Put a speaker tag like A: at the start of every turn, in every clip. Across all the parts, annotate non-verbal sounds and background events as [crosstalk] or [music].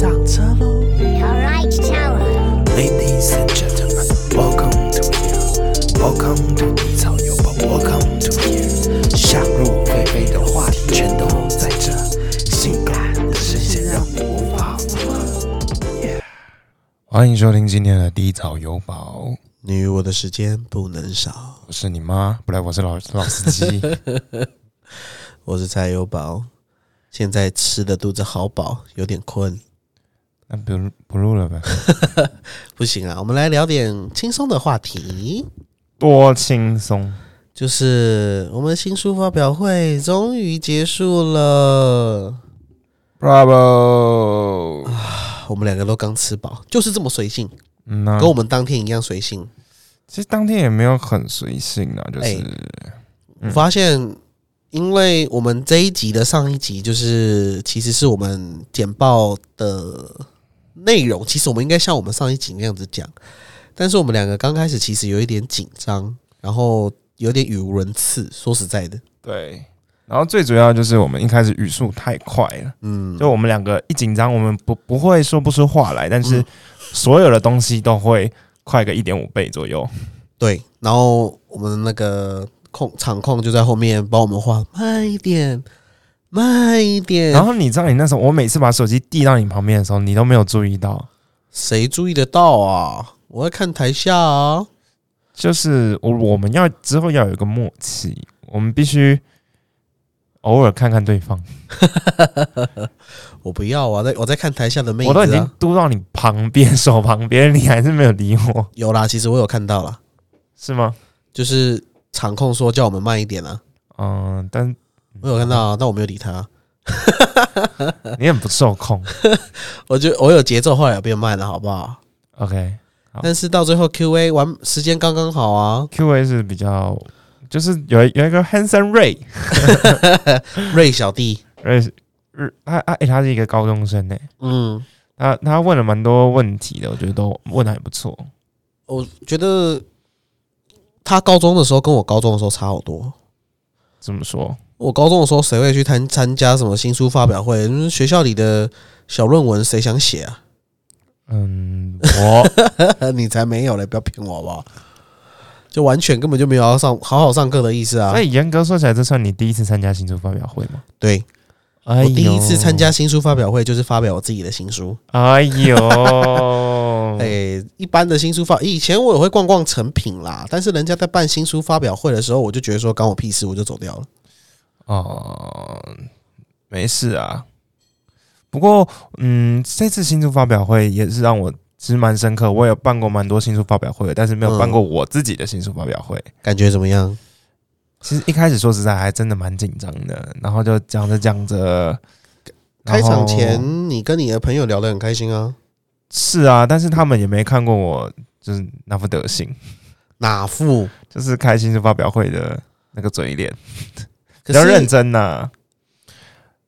A: 上车喽
B: Alright,
A: tower.，Ladies and gentlemen, welcome to here, welcome to 低草有宝，welcome to here。想入非非的话题全都在这，性感的声线让你无法负荷。Yeah 欢迎收听今天的低草有宝，
C: 你与我的时间不能少。
A: 我是你妈，不对，我是老老司机。[laughs]
C: 我是蔡有宝，现在吃的肚子好饱，有点困。
A: 那不不录了呗？[laughs]
C: 不行啊，我们来聊点轻松的话题，
A: 多轻松！
C: 就是我们新书发表会终于结束了。
A: Bravo！
C: 我们两个都刚吃饱，就是这么随性，
A: 嗯呐、
C: 跟我们当天一样随性。
A: 其实当天也没有很随性啊，就是、
C: 哎我发现，因为我们这一集的上一集就是其实是我们简报的内容，其实我们应该像我们上一集那样子讲，但是我们两个刚开始其实有一点紧张，然后有点语无伦次。说实在的，
A: 对。然后最主要就是我们一开始语速太快了，
C: 嗯，
A: 就我们两个一紧张，我们不不会说不出话来，但是
C: 嗯
A: 所有的东西都会快个一点五倍左右。
C: 对，然后我们那个控场控就在后面帮我们画慢一点，慢一点。
A: 然后你知道，你那时候我每次把手机递到你旁边的时候，你都没有注意到，
C: 谁注意得到啊？我在看台下啊。
A: 就是我我们要之后要有一个默契，我们必须偶尔看看对方。[laughs]
C: 我不要啊！在我在看台下的妹子、啊，
A: 我都已经嘟到你旁边手旁边，你还是没有理我，
C: 有啦。其实我有看到啦，
A: 是吗？
C: 就是场控说叫我们慢一点啊，
A: 嗯，但
C: 我有看到啊，但我没有理他、[laughs]
A: 你很不受控。[laughs]
C: 我觉得我有节奏，后来有变慢了，好不好
A: ？OK，好
C: 但是到最后 Q A 完时间刚刚好啊
A: ，Q A 是比较，就是有有一个 Hanson Ray，[laughs]
C: 瑞小弟，
A: 瑞日他他诶、他是一个高中生呢、
C: 嗯，
A: 他他问了蛮多问题的，我觉得都问的还不错。
C: 我觉得他高中的时候跟我高中的时候差好多。
A: 怎么说？
C: 我高中的时候谁会去参参加什么新书发表会？嗯学校里的小论文谁想写啊？
A: 嗯，我 [laughs]
C: 你才没有嘞！不要骗我好不好？就完全根本就没有要上好好上课的意思啊
A: 所！以严格说起来，这算你第一次参加新书发表会吗？
C: 对，
A: 哎
C: 我第一次参
A: 加，
C: 加新书发表会就是发表我自己的新书。
A: 哎呦，[laughs]
C: 哎、一般的新书发，以前我也会逛逛成品啦，但是人家在办新书发表会的时候，我就觉得说关我屁事，我就走掉了。
A: 哦，没事啊。不过，嗯，这次新书发表会也是让我其实蛮深刻。我有办过蛮多新书发表会，但是没有办过我自己的新书发表会。
C: 感觉怎么样？
A: 其实一开始说实在还真的蛮紧张的，然后就讲着讲着，
C: 开场前你跟你的朋友聊得很开心啊，
A: 是啊，但是他们也没看过我就是那副德行，
C: 哪副？[laughs]
A: 就是开新书发表会的那个嘴脸，
C: 可
A: 比较认真呐、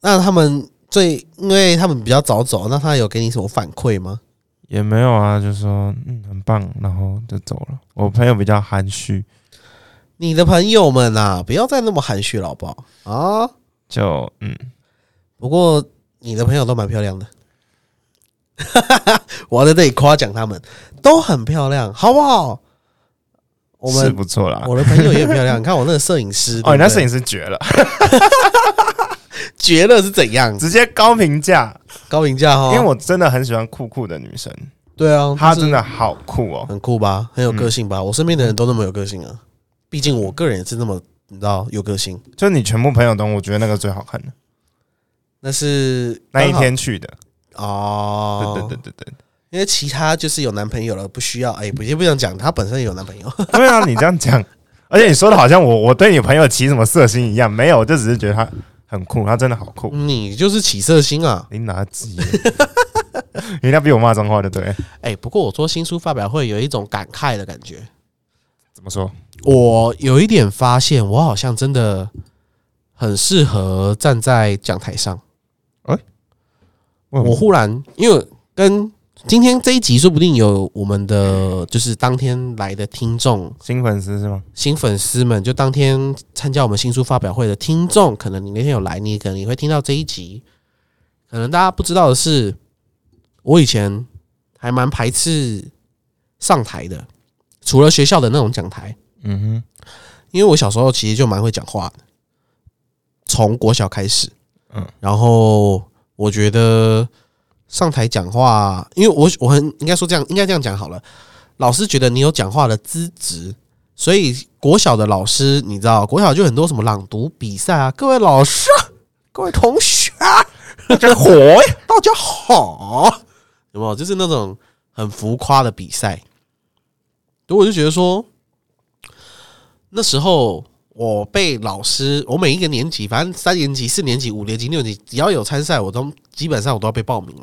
C: 那他们最，因为他们比较早走，那他有给你什么反馈吗？
A: 也没有啊，就说嗯很棒，然后就走了。我朋友比较含蓄，
C: 你的朋友们啊，不要再那么含蓄了，好不好？啊，
A: 就嗯，
C: 不过你的朋友都蛮漂亮的，[laughs] 我要在这里夸奖他们，都很漂亮，好不好？我
A: 是
C: 们
A: 不错啦。
C: 我的朋友也很漂亮，你看我那个摄影师，
A: 哦，你那摄影师绝了，
C: 绝了是怎样？
A: 直接高评价，
C: 高评价哈，
A: 因为我真的很喜欢酷酷的女生，
C: 对啊，
A: 她真的好酷哦。
C: 很酷吧，很有个性吧？我身边的人都那么有个性啊，毕竟我个人也是那么你知道有个性。
A: 就你全部朋友中，我觉得那个最好看的
C: 那是
A: 那一天去的，
C: 哦，
A: 对对对对对。
C: 因为其他就是有男朋友了，不需要哎，不也不想讲，他本身也有男朋友。[laughs]
A: 对啊，你这样讲，而且你说的好像我我对你朋友起什么色心一样，没有，我就只是觉得他很酷，他真的好酷。
C: 你就是起色心啊！
A: 你哪鸡？[laughs] 人家比我骂脏话，对不对？
C: 哎，不过我说新书发表会有一种感慨的感觉，
A: 怎么说？
C: 我有一点发现，我好像真的很适合站在讲台上。哎我忽然因为跟今天这一集，说不定有我们的就是当天来的听众
A: 新粉丝是吗？
C: 新粉丝们，就当天参加我们新书发表会的听众，可能你那天有来，你可能也会听到这一集。可能大家不知道的是，我以前还蛮排斥上台的，除了学校的那种讲台，
A: 嗯哼，
C: 因为我小时候其实就蛮会讲话的，从国小开始，
A: 嗯
C: 嗯，然后我觉得上台讲话，因为我我很应该说这样，应该这样讲好了，老师觉得你有讲话的资质，所以国小的老师，你知道，国小就很多什么朗读比赛啊，各位老师，各位同学，[laughs] 大家好，大家好，有没有？就是那种很浮夸的比赛，所以我就觉得说，那时候我被老师，我每一个年级，反正三年级、四年级、五年级、六年级，只要有参赛，我都基本上我都要被报名。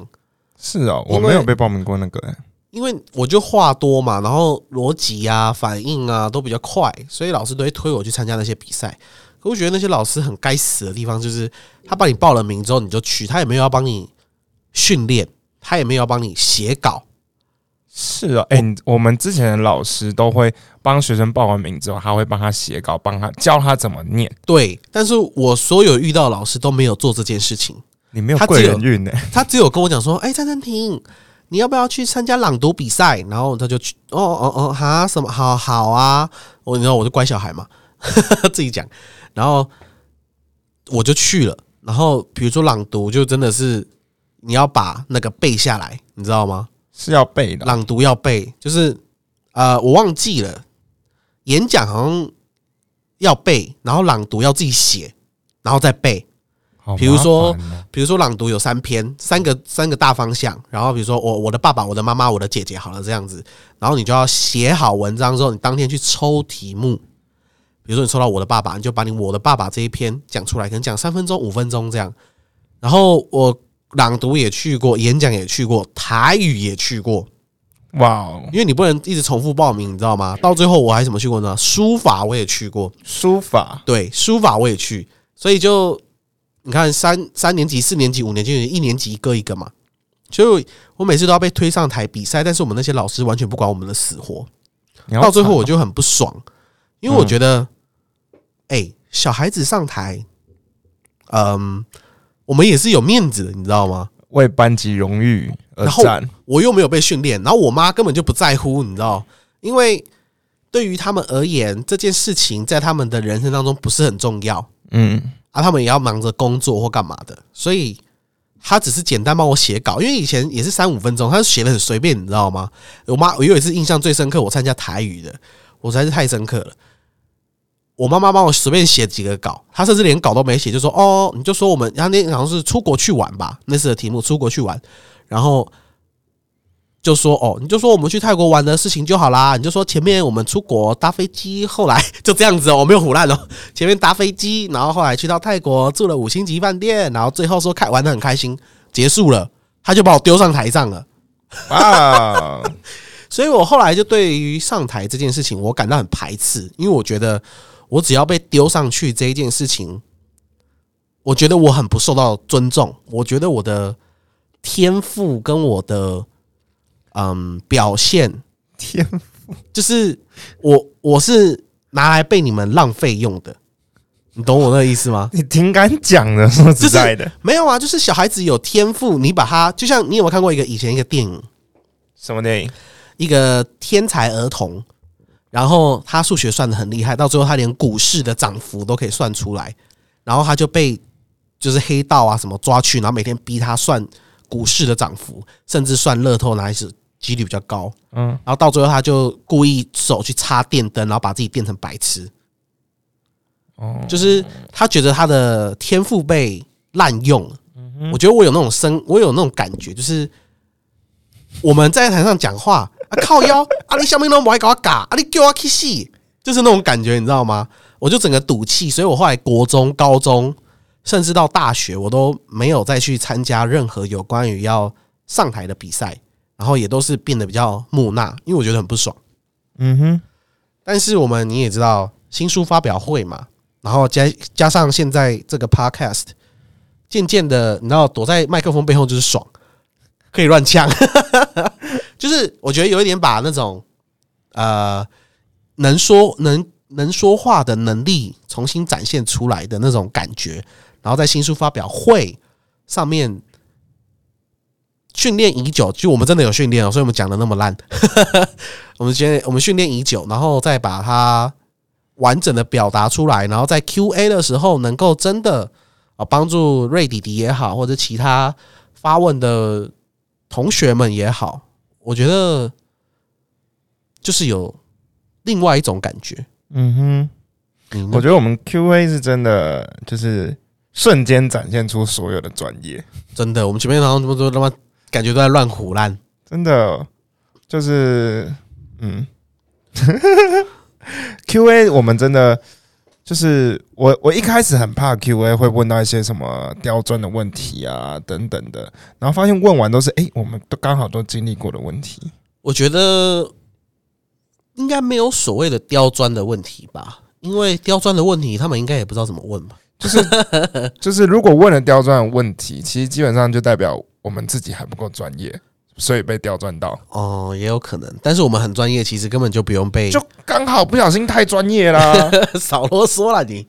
A: 是哦，我没有被报名过那个、欸，
C: 因为我就话多嘛，然后逻辑啊、反应啊都比较快，所以老师都会推我去参加那些比赛。可我觉得那些老师很该死的地方，就是他帮你报了名之后你就去，他也没有要帮你训练，他也没有要帮你写稿。
A: 是哦，哎、你我们之前的老师都会帮学生报完名之后，他会帮他写稿，帮他教他怎么念。
C: 对，但是我所有遇到的老师都没有做这件事情。
A: 你没有贵人运呢、
C: 他只有跟我讲说：“哎、张振廷，你要不要去参加朗读比赛？”然后他就去，哦哦哦，哈，什么？好好啊，我你知道我是乖小孩嘛，[laughs] 自己讲，然后我就去了。然后比如说朗读，就真的是你要把那个背下来，你知道吗？
A: 是要背的。
C: 朗读要背，就是呃，我忘记了，演讲好像要背，然后朗读要自己写，然后再背。
A: 好
C: 比如说比如说朗读有三篇，三个三个大方向，然后比如说我我的爸爸、我的妈妈、我的姐姐，好了这样子，然后你就要写好文章之后，你当天去抽题目。比如说你抽到我的爸爸，你就把你我的爸爸这一篇讲出来，可能讲三分钟、五分钟这样。然后我朗读也去过，演讲也去过，台语也去过，
A: 哇哦，
C: 因为你不能一直重复报名，你知道吗？到最后我还怎么去过呢？书法我也去过，
A: 书法
C: 对，书法我也去，所以就你看三三年级、四年级、五年级、一年级一个一个嘛。所以我每次都要被推上台比赛，但是我们那些老师完全不管我们的死活，到最后我就很不爽，因为我
A: 嗯
C: 觉得，哎、小孩子上台，嗯，我们也是有面子的，你知道吗？
A: 为班级荣誉而
C: 然后
A: 战。
C: 我又没有被训练，然后我妈根本就不在乎，你知道，因为对于他们而言，这件事情在他们的人生当中不是很重要。
A: 嗯，
C: 啊，他们也要忙着工作或干嘛的，所以他只是简单帮我写稿，因为以前也是三五分钟，他写的很随便，你知道吗？我妈我有一次印象最深刻，我参加台语的，我实在是太深刻了。我妈妈帮我随便写几个稿，她甚至连稿都没写，就说：“哦，你就说我们，然后那好像是出国去玩吧，那次的题目出国去玩，然后就说哦，你就说我们去泰国玩的事情就好啦，你就说前面我们出国搭飞机，后来 [laughs] 就这样子哦，我没有胡乱哦，前面搭飞机，然后后来去到泰国住了五星级饭店，然后最后说开玩的很开心，结束了，他就把我丢上台上了。
A: 哇，[laughs]
C: 所以我后来就对于上台这件事情，我感到很排斥，因为我觉得我只要被丢上去这一件事情，我觉得我很不受到尊重。我觉得我的天赋跟我的嗯表现，
A: 天赋，
C: 就是我我是拿来被你们浪费用的，你懂我那个意思吗？[laughs]
A: 你挺敢讲的，说实在的，
C: 没有啊，就是小孩子有天赋，你把他就像你有没有看过一个以前一个电影，
A: 什么电影？
C: 一个天才儿童，然后他数学算的很厉害，到最后他连股市的涨幅都可以算出来，然后他就被就是黑道啊什么抓去，然后每天逼他算股市的涨幅，甚至算乐透哪一次几率比较高，
A: 嗯，
C: 然后到最后他就故意手去插电灯，然后把自己变成白痴，
A: 哦，
C: 就是他觉得他的天赋被滥用。了。
A: 嗯
C: 我觉得我有那种生，我有那种感觉，就是我们在台上讲话啊，靠腰啊，你下面都不爱搞我嘎啊，你叫我去死，就是那种感觉，你知道吗？我就整个赌气，所以我后来国中、高中，甚至到大学，我都没有再去参加任何有关于要上台的比赛，然后也都是变得比较木讷，因为我觉得很不爽。
A: 嗯哼，
C: 但是我们你也知道，新书发表会嘛，然后加加上现在这个 podcast，渐渐的，你知道，躲在麦克风背后就是爽，可以乱呛，[laughs] 就是我觉得有一点把那种呃能说能能说话的能力重新展现出来的那种感觉，然后在新书发表会上面训练已久，就我们真的有训练哦，所以我们讲的那么烂。[laughs] 我们先我们训练已久，然后再把它完整的表达出来，然后在 Q&A 的时候能够真的啊帮助瑞弟弟也好，或者其他发问的同学们也好，我觉得就是有另外一种感觉。
A: 嗯哼，我觉得我们 Q&A 是真的，就是瞬间展现出所有的专业，
C: 真的，我们前面好像这么多他妈感觉都在乱胡乱。
A: 真的就是嗯，[laughs] Q&A 我们真的就是我我一开始很怕 Q&A 会问到一些什么刁钻的问题啊等等的，然后发现问完都是诶，我们都刚好都经历过的问题。
C: 我觉得应该没有所谓的刁钻的问题吧，因为刁钻的问题他们应该也不知道怎么问吧。[laughs]
A: 就是如果问了刁钻的问题，其实基本上就代表我们自己还不够专业，所以被刁钻到，
C: 哦，也有可能，但是我们很专业，其实根本就不用被
A: 就刚好不小心太专业啦。[laughs]
C: 少啰嗦了你。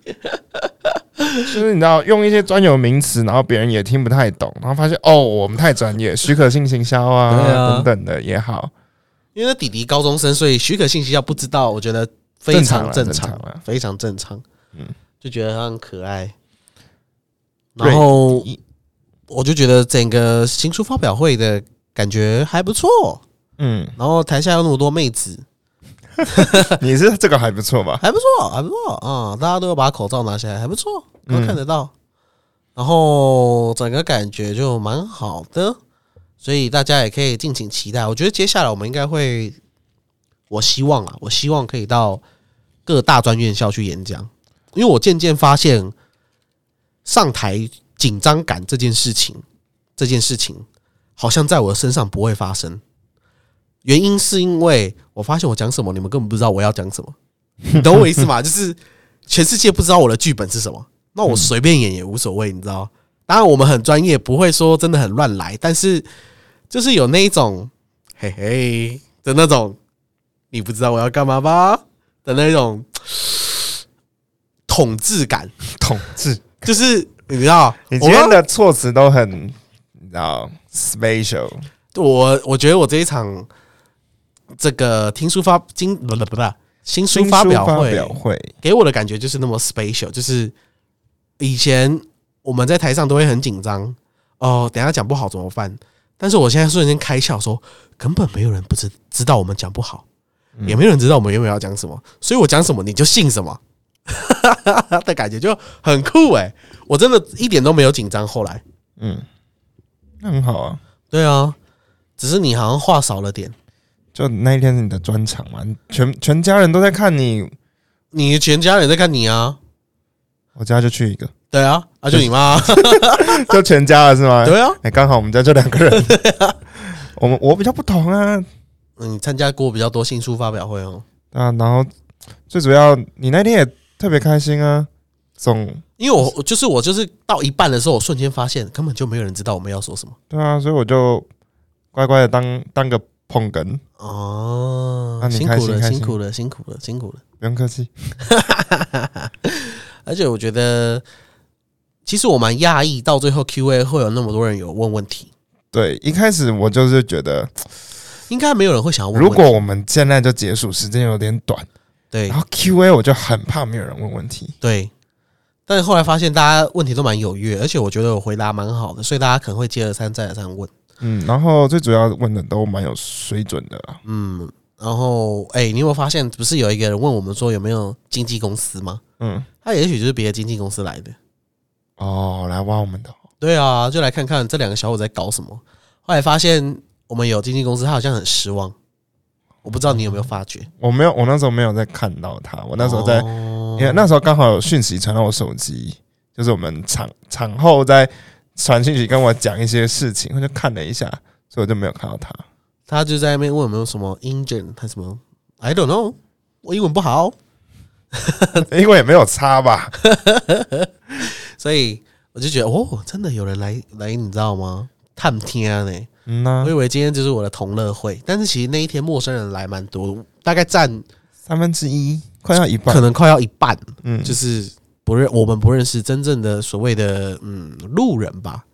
A: 就是你知道用一些专有名词，然后别人也听不太懂，然后发现哦，我们太专业，许可性行销啊
C: 啊
A: 等等的也好，
C: 因为弟弟高中生，所以许可信息要不知道，我觉得非常正
A: 正
C: 常，
A: 常啦正常
C: 非常正常。
A: 嗯
C: 就觉得他很可爱。然后我就觉得整个新书发表会的感觉还不错，
A: 嗯，
C: 然后台下有那么多妹子，[laughs]
A: 你是这个还不错吧？
C: 还不错，还不错啊、大家都要把口罩拿下来，还不错，都
A: 嗯
C: 看得到。然后整个感觉就蛮好的，所以大家也可以敬请期待。我觉得接下来我们应该会，我希望啊，我希望可以到各大专院校去演讲，因为我渐渐发现上台紧张感这件事情，这件事情好像在我的身上不会发生。原因是因为我发现我讲什么，你们根本不知道我要讲什么，[laughs] 你懂我意思吗？就是全世界不知道我的剧本是什么，那我随便演也无所谓，你知道？当然我们很专业，不会说真的很乱来，但是就是有那一种嘿嘿的那种，你不知道我要干嘛吧的那种 [sniffs] 统治感，
A: 统治，
C: 就是你知道，
A: 你今天的措辞都很，你知道，special，
C: 我我觉得我这一场这个听书发经不不不不新书发表会
A: 表会，
C: 给我的感觉就是那么 special，就是以前我们在台上都会很紧张哦，等下讲不好怎么办？但是我现在瞬间开窍说，根本没有人不知知道我们讲不好，也没有人知道我们原本要讲什么，所以我讲什么你就信什么。[laughs] 的感觉就很酷诶、我真的一点都没有紧张。后来，
A: 嗯，那很好啊。
C: 对啊，只是你好像话少了点，
A: 就那一天是你的专场嘛，全全家人都在看你，
C: 你全家人在看你啊，
A: 我家就去一个，
C: 对啊，啊就你妈，[laughs]
A: 就全家了是吗？
C: 对啊，
A: 哎，刚好我们家就两个人。[laughs] 我们我比较不同啊，
C: 嗯，你参加过比较多新书发表会哦。
A: 啊，然后最主要你那天也特别开心啊，总
C: 因为我我就是我就是到一半的时候，我瞬间发现根本就没有人知道我们要说什么
A: 对啊，所以我就乖乖的当当个捧哏，
C: 哦
A: 那你
C: 辛苦了，辛苦了，辛苦了，辛苦了。
A: 不用客气。[laughs]
C: 而且我觉得，其实我蛮讶异，到最后 Q&A 会有那么多人有问问题，
A: 对，一开始我就是觉得，
C: 应该没有人会想要问问题。
A: 如果我们现在就结束，时间有点短，
C: 对
A: 然后 Q&A 我就很怕没有人问问题。
C: 对，但是后来发现大家问题都蛮踊跃，而且我觉得我回答蛮好的，所以大家可能会接二三再而三问。
A: 嗯，然后最主要问的都蛮有水准的啦。
C: 嗯，然后哎、你有没有发现，不是有一个人问我们说有没有经纪公司吗？
A: 嗯，
C: 他也许就是别的经纪公司来的。
A: 哦，来挖我们的哦，
C: 对啊，就来看看这两个小伙在搞什么。后来发现我们有经纪公司，他好像很失望。我不知道你有没有发觉？
A: 我没有，我那时候没有在看到他，我那时候在，
C: 哦
A: 因为那时候刚好有讯息传到我手机，就是我们场场后在传讯息跟我讲一些事情，我就看了一下，所以我就没有看到他。
C: 他就在那边问有没有什么 engine 还是什么，I don't know，我英文不好，[laughs]
A: 英文也没有差吧？[laughs]
C: 所以我就觉得哦，真的有人来来，你知道吗？探天呢，
A: 嗯呐、
C: 我以为今天就是我的同乐会，但是其实那一天陌生人来蛮多，大概占
A: 三分之一，快要一半。
C: 可。能快要一半，
A: 嗯，
C: 就是不认我们不认识真正的所谓的嗯路人吧。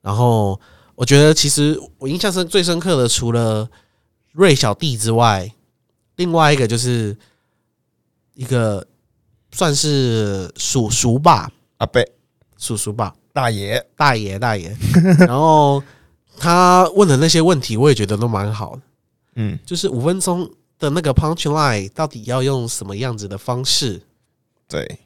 C: 然后我觉得其实我印象深最深刻的，除了瑞小弟之外，另外一个就是一个算是叔叔吧，
A: 阿贝
C: 叔叔吧，
A: 大爷，
C: 大爷大爷，[laughs] 然后他问的那些问题，我也觉得都蛮好的。
A: 嗯，
C: 就是五分钟的那个 punch line 到底要用什么样子的方式？
A: 对，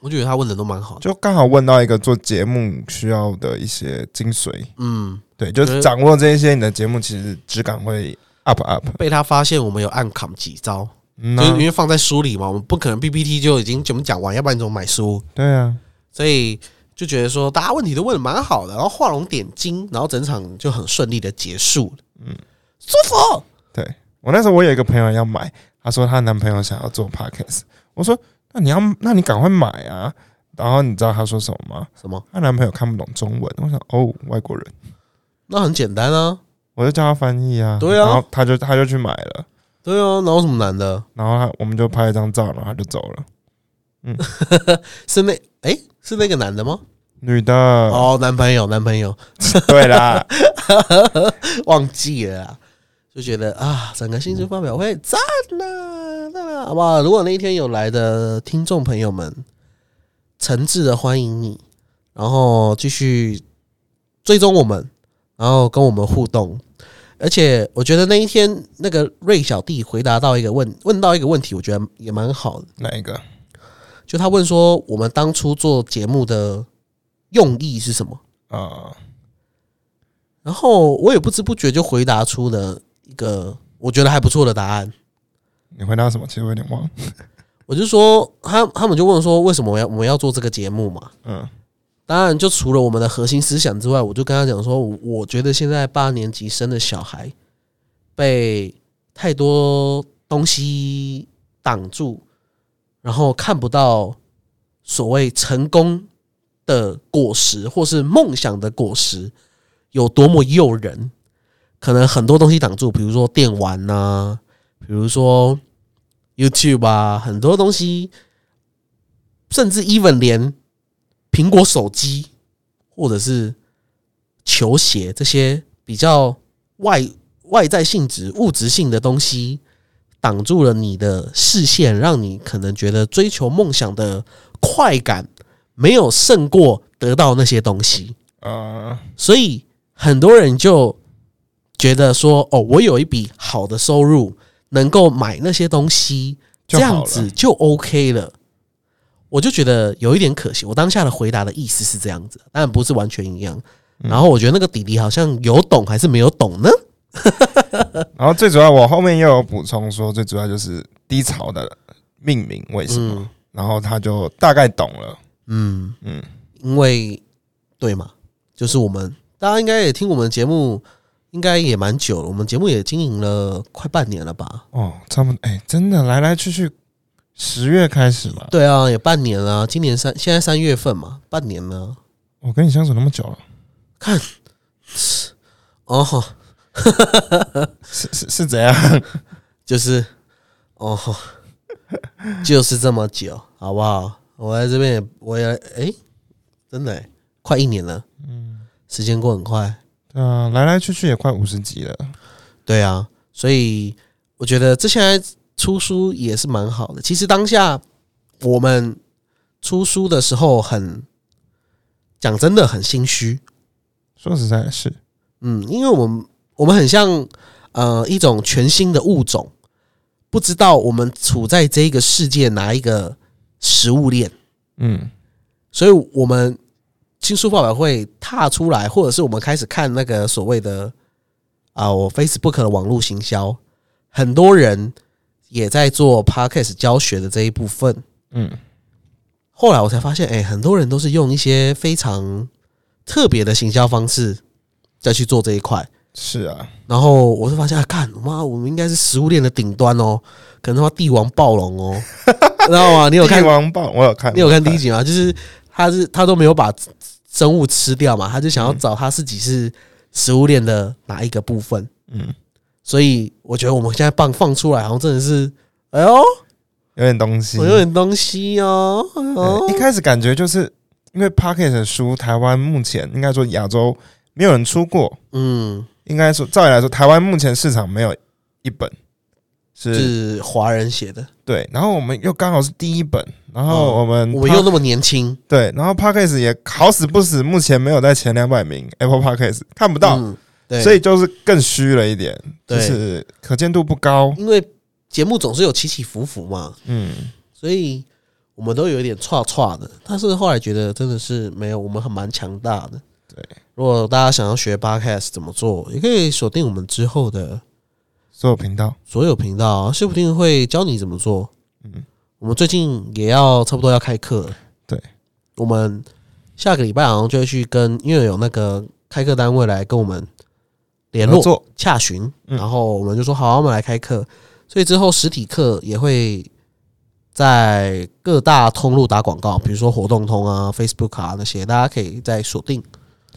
C: 我觉得他问的都蛮好的。
A: 就刚好问到一个做节目需要的一些精髓。
C: 嗯，
A: 对，就是掌握这一些，你的节目其实质感会 up up。
C: 被他发现我们有暗扛几招，
A: 嗯啊
C: 就是因为放在书里嘛，我们不可能 PPT 就已经全部讲完，要不然你怎么买书？
A: 对啊，
C: 所以就觉得说大家问题都问的蛮好的，然后画龙点睛，然后整场就很顺利的结束了。嗯，舒服。
A: 对我那时候我有一个朋友要买，她说她男朋友想要做 podcast，我说那你要，那你赶快买啊。然后你知道她说什么吗？
C: 什么？
A: 她男朋友看不懂中文，我想哦，外国人，
C: 那很简单啊。
A: 我就叫他翻译啊。
C: 对啊
A: 然后他就他就去买了，
C: 对啊，哪有什么难的？
A: 然后他我们就拍一张照，然后他就走了。
C: 嗯 [laughs] 是那诶，是那个男的吗？
A: 女的，
C: 哦，男朋友，男朋友，[laughs]
A: 对啦，[laughs]
C: 忘记了啊，就觉得啊，整个新书发表会赞呐，赞啦，好不好？如果那一天有来的听众朋友们，诚挚的欢迎你，然后继续追踪我们，然后跟我们互动。而且我觉得那一天那个瑞小弟回答到一个问问到一个问题，我觉得也蛮好的。
A: 哪一个？
C: 就他问说，我们当初做节目的用意是什么？
A: 啊、
C: 然后我也不知不觉就回答出了一个我觉得还不错的答案。
A: 你回答什么？其实我有点忘了。[laughs]
C: 我就说他他们就问说为什么我要我们要做这个节目嘛？
A: 嗯
C: 当然，就除了我们的核心思想之外，我就跟他讲说，我我觉得现在八年级生的小孩被太多东西挡住，然后看不到所谓成功的果实或是梦想的果实有多么诱人。可能很多东西挡住，比如说电玩呐、比如说 YouTube 啊，很多东西，甚至 even 连苹果手机或者是球鞋这些比较外外在性质、物质性的东西，挡住了你的视线，让你可能觉得追求梦想的快感没有胜过得到那些东西。
A: 啊、
C: 所以很多人就觉得说，哦，我有一笔好的收入，能够买那些东西，这样子就 OK 了。我就觉得有一点可惜。我当下的回答的意思是这样子，当然不是完全一样。然后我觉得那个弟弟好像有懂还是没有懂呢？[laughs]
A: 然后最主要，我后面又有补充说，最主要就是低潮的命名为什么，
C: 嗯
A: 然后他就大概懂了。
C: 嗯
A: 嗯，
C: 因为对嘛，就是我们大家应该也听我们节目，应该也蛮久了。我们节目也经营了快半年了吧？
A: 哦，差不多，哎、真的来来去去，十月开始嘛，
C: 对啊，也半年了。今年三现在三月份嘛，半年了。
A: 我跟你相处那么久了，
C: 看，哦，
A: 是是是怎样？
C: 就是哦，就是这么久，好不好？我在这边也，我也哎、真的、欸、快一年了，嗯，时间过很快。
A: 对啊，来来去去也快五十集了。
C: 对啊，所以我觉得这现在出书也是蛮好的。其实当下我们出书的时候很，讲真的很心虚，
A: 说实在的是，
C: 嗯，因为我们我们很像呃一种全新的物种，不知道我们处在这个世界哪一个食物链，
A: 嗯，
C: 所以我们新书发表会踏出来，或者是我们开始看那个所谓的啊，我 Facebook 的网络行销，很多人也在做 Podcast 教学的这一部分。
A: 嗯，
C: 后来我才发现，哎、很多人都是用一些非常特别的行销方式再去做这一块。
A: 是啊，
C: 然后我就发现，啊，干妈，我们应该是食物链的顶端哦，可能他妈帝王暴龙哦，[laughs] 知道吗？你有看
A: 帝王暴，我有看，
C: 你有看第一集吗？就是他是他都没有把生物吃掉嘛，他就想要找他自己是食物链的哪一个部分。
A: 嗯，
C: 所以我觉得我们现在放放出来，好像真的是，哎呦，
A: 有点东西。
C: 我有点东西哦。哎
A: 一开始感觉就是因为 Pocket 的书，台湾目前应该说亚洲没有人出过。
C: 嗯，
A: 应该说，照理来说，台湾目前市场没有一本是。
C: 是华人写的，
A: 对，然后我们又刚好是第一本，然后我们、
C: 我们又那么年轻，
A: 对，然后 Podcast 也好死不死，目前没有在前两百名，Apple Podcast 看不到，
C: 嗯，对，
A: 所以就是更虚了一点，就是可见度不高。
C: 因为节目总是有起起伏伏嘛，
A: 嗯，
C: 所以我们都有一点歘歘的。但是后来觉得真的是没有，我们很蛮强大的。
A: 对，
C: 如果大家想要学 podcast 怎么做，也可以锁定我们之后的
A: 所有频道，
C: 所有频道，说不定会教你怎么做。
A: 嗯。
C: 我们最近也要差不多要开课。了，
A: 对，
C: 我们下个礼拜好像就会去跟，因为有那个开课单位来跟我们联络洽询，
A: 嗯。
C: 然后我们就说好，我们来开课，所以之后实体课也会在各大通路打广告，比如说活动通啊、Facebook 啊那些，大家可以再锁定。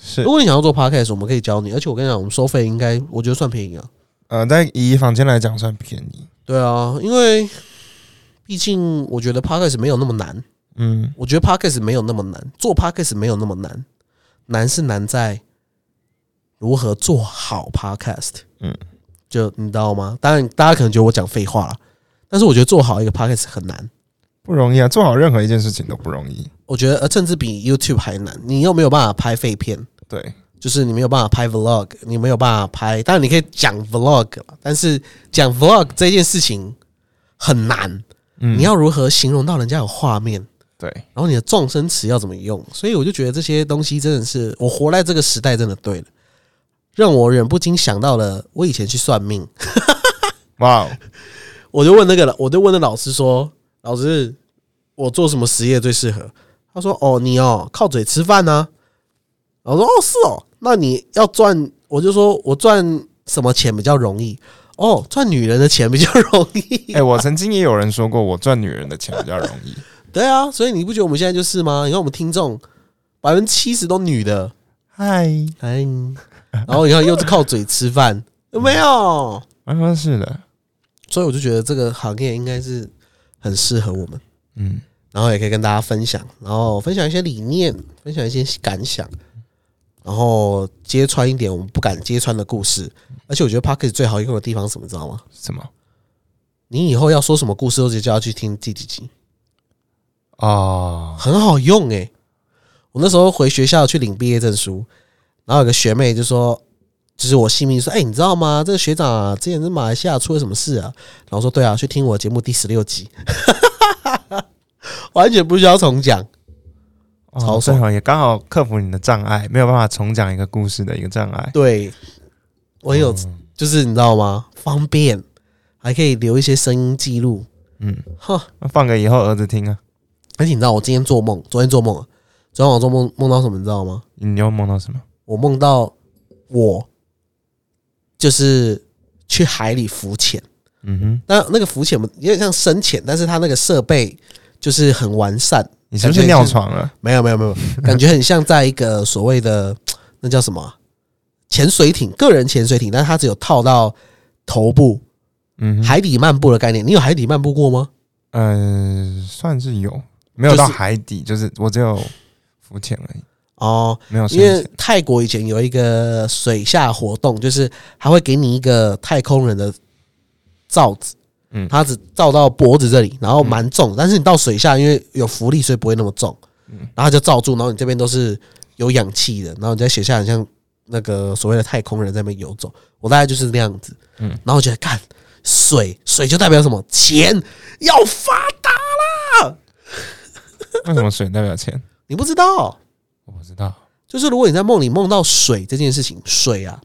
A: 是。
C: 如果你想要做 Podcast，我们可以教你，而且我跟你讲，我们收费应该我觉得算便宜啊。
A: 呃，但以房间来讲算便宜。
C: 对啊，因为毕竟我觉得 podcast 没有那么难，
A: 嗯，
C: 我觉得 podcast 没有那么难，做 podcast 没有那么难，难是难在如何做好 podcast。
A: 嗯，
C: 就你知道吗？当然，大家可能觉得我讲废话了，但是我觉得做好一个 podcast 很难。
A: 不容易啊，做好任何一件事情都不容易。
C: 我觉得，呃，甚至比 YouTube 还难。你又没有办法拍废片，
A: 对，
C: 就是你没有办法拍 vlog，你没有办法拍，当然你可以讲 vlog，但是讲 vlog 这件事情很难。
A: 嗯
C: 你要如何形容到人家有画面？
A: 对，
C: 然后你的撞声词要怎么用？所以我就觉得这些东西真的是我活在这个时代，真的对了，让我忍不禁想到了我以前去算命，[laughs]
A: 哇哦，
C: 我就问那个，我就问那老师说：“老师，我做什么实业最适合？”他说：“哦，你哦，靠嘴吃饭呢、我说：“哦，是哦，那你要赚，我就说我赚什么钱比较容易？哦，赚女人的钱比较容易。
A: 哎、我曾经也有人说过，我赚女人的钱比较容易。[laughs]
C: 对啊，所以你不觉得我们现在就是吗？你看我们听众百分之七十都女的，
A: 嗨，
C: 嗨，然后你看又是靠嘴吃饭，有没有？
A: 蛮合适的。
C: 所以我就觉得这个行业应该是很适合我们，
A: 嗯，
C: 然后也可以跟大家分享，然后分享一些理念，分享一些感想，然后揭穿一点我们不敢揭穿的故事。而且我觉得 p o c k e t 最好用的地方是什么，你知道吗？
A: 什么？
C: 你以后要说什么故事，都直接就要去听第几集，
A: 哦，
C: 很好用诶、我那时候回学校去领毕业证书，然后有个学妹就说，就是我姓名说，哎、你知道吗？这个学长啊，之前在马来西亚出了什么事啊？然后说对啊，去听我节目第十六集，[laughs] 完全不需要重讲。
A: 好也刚好克服你的障碍，没有办法重讲一个故事的一个障碍。
C: 对，我很有，
A: 嗯
C: 就是你知道吗？方便，还可以留一些声音记录。
A: 嗯，[laughs]
C: 哈，
A: 那放给以后儿子听啊。
C: 而且你知道我今天做梦，昨天做梦啊，昨天晚上做梦梦到什么？你知道吗？
A: 你又梦到什么？
C: 我梦到我就是去海里浮潜，
A: 嗯哼，
C: 那那个浮潜有点像深潜，但是它那个设备就是很完善。
A: 你是不是尿床了？
C: 没有没有没有，[laughs] 感觉很像在一个所谓的那叫什么啊潜水艇，个人潜水艇，但是它只有套到头部，
A: 嗯，
C: 海底漫步的概念。你有海底漫步过吗？
A: 嗯、算是有，没有到海底，就是我只有浮潜而已，
C: 哦，
A: 没有
C: 因为。泰国以前有一个水下活动，就是还会给你一个太空人的罩子，
A: 嗯
C: 它只照到脖子这里，然后蛮重，但是你到水下因为有浮力，所以不会那么重，
A: 嗯
C: 然后就罩住，然后你这边都是有氧气的，然后你在水下很像那个所谓的太空人在那边游走，我大概就是那样子，
A: 嗯
C: 然后我觉得看水，水就代表什么？钱要发达啦！
A: 为什么水代表钱？[laughs]
C: 你不知道？
A: 我不知道。
C: 就是如果你在梦里梦到水这件事情，水啊，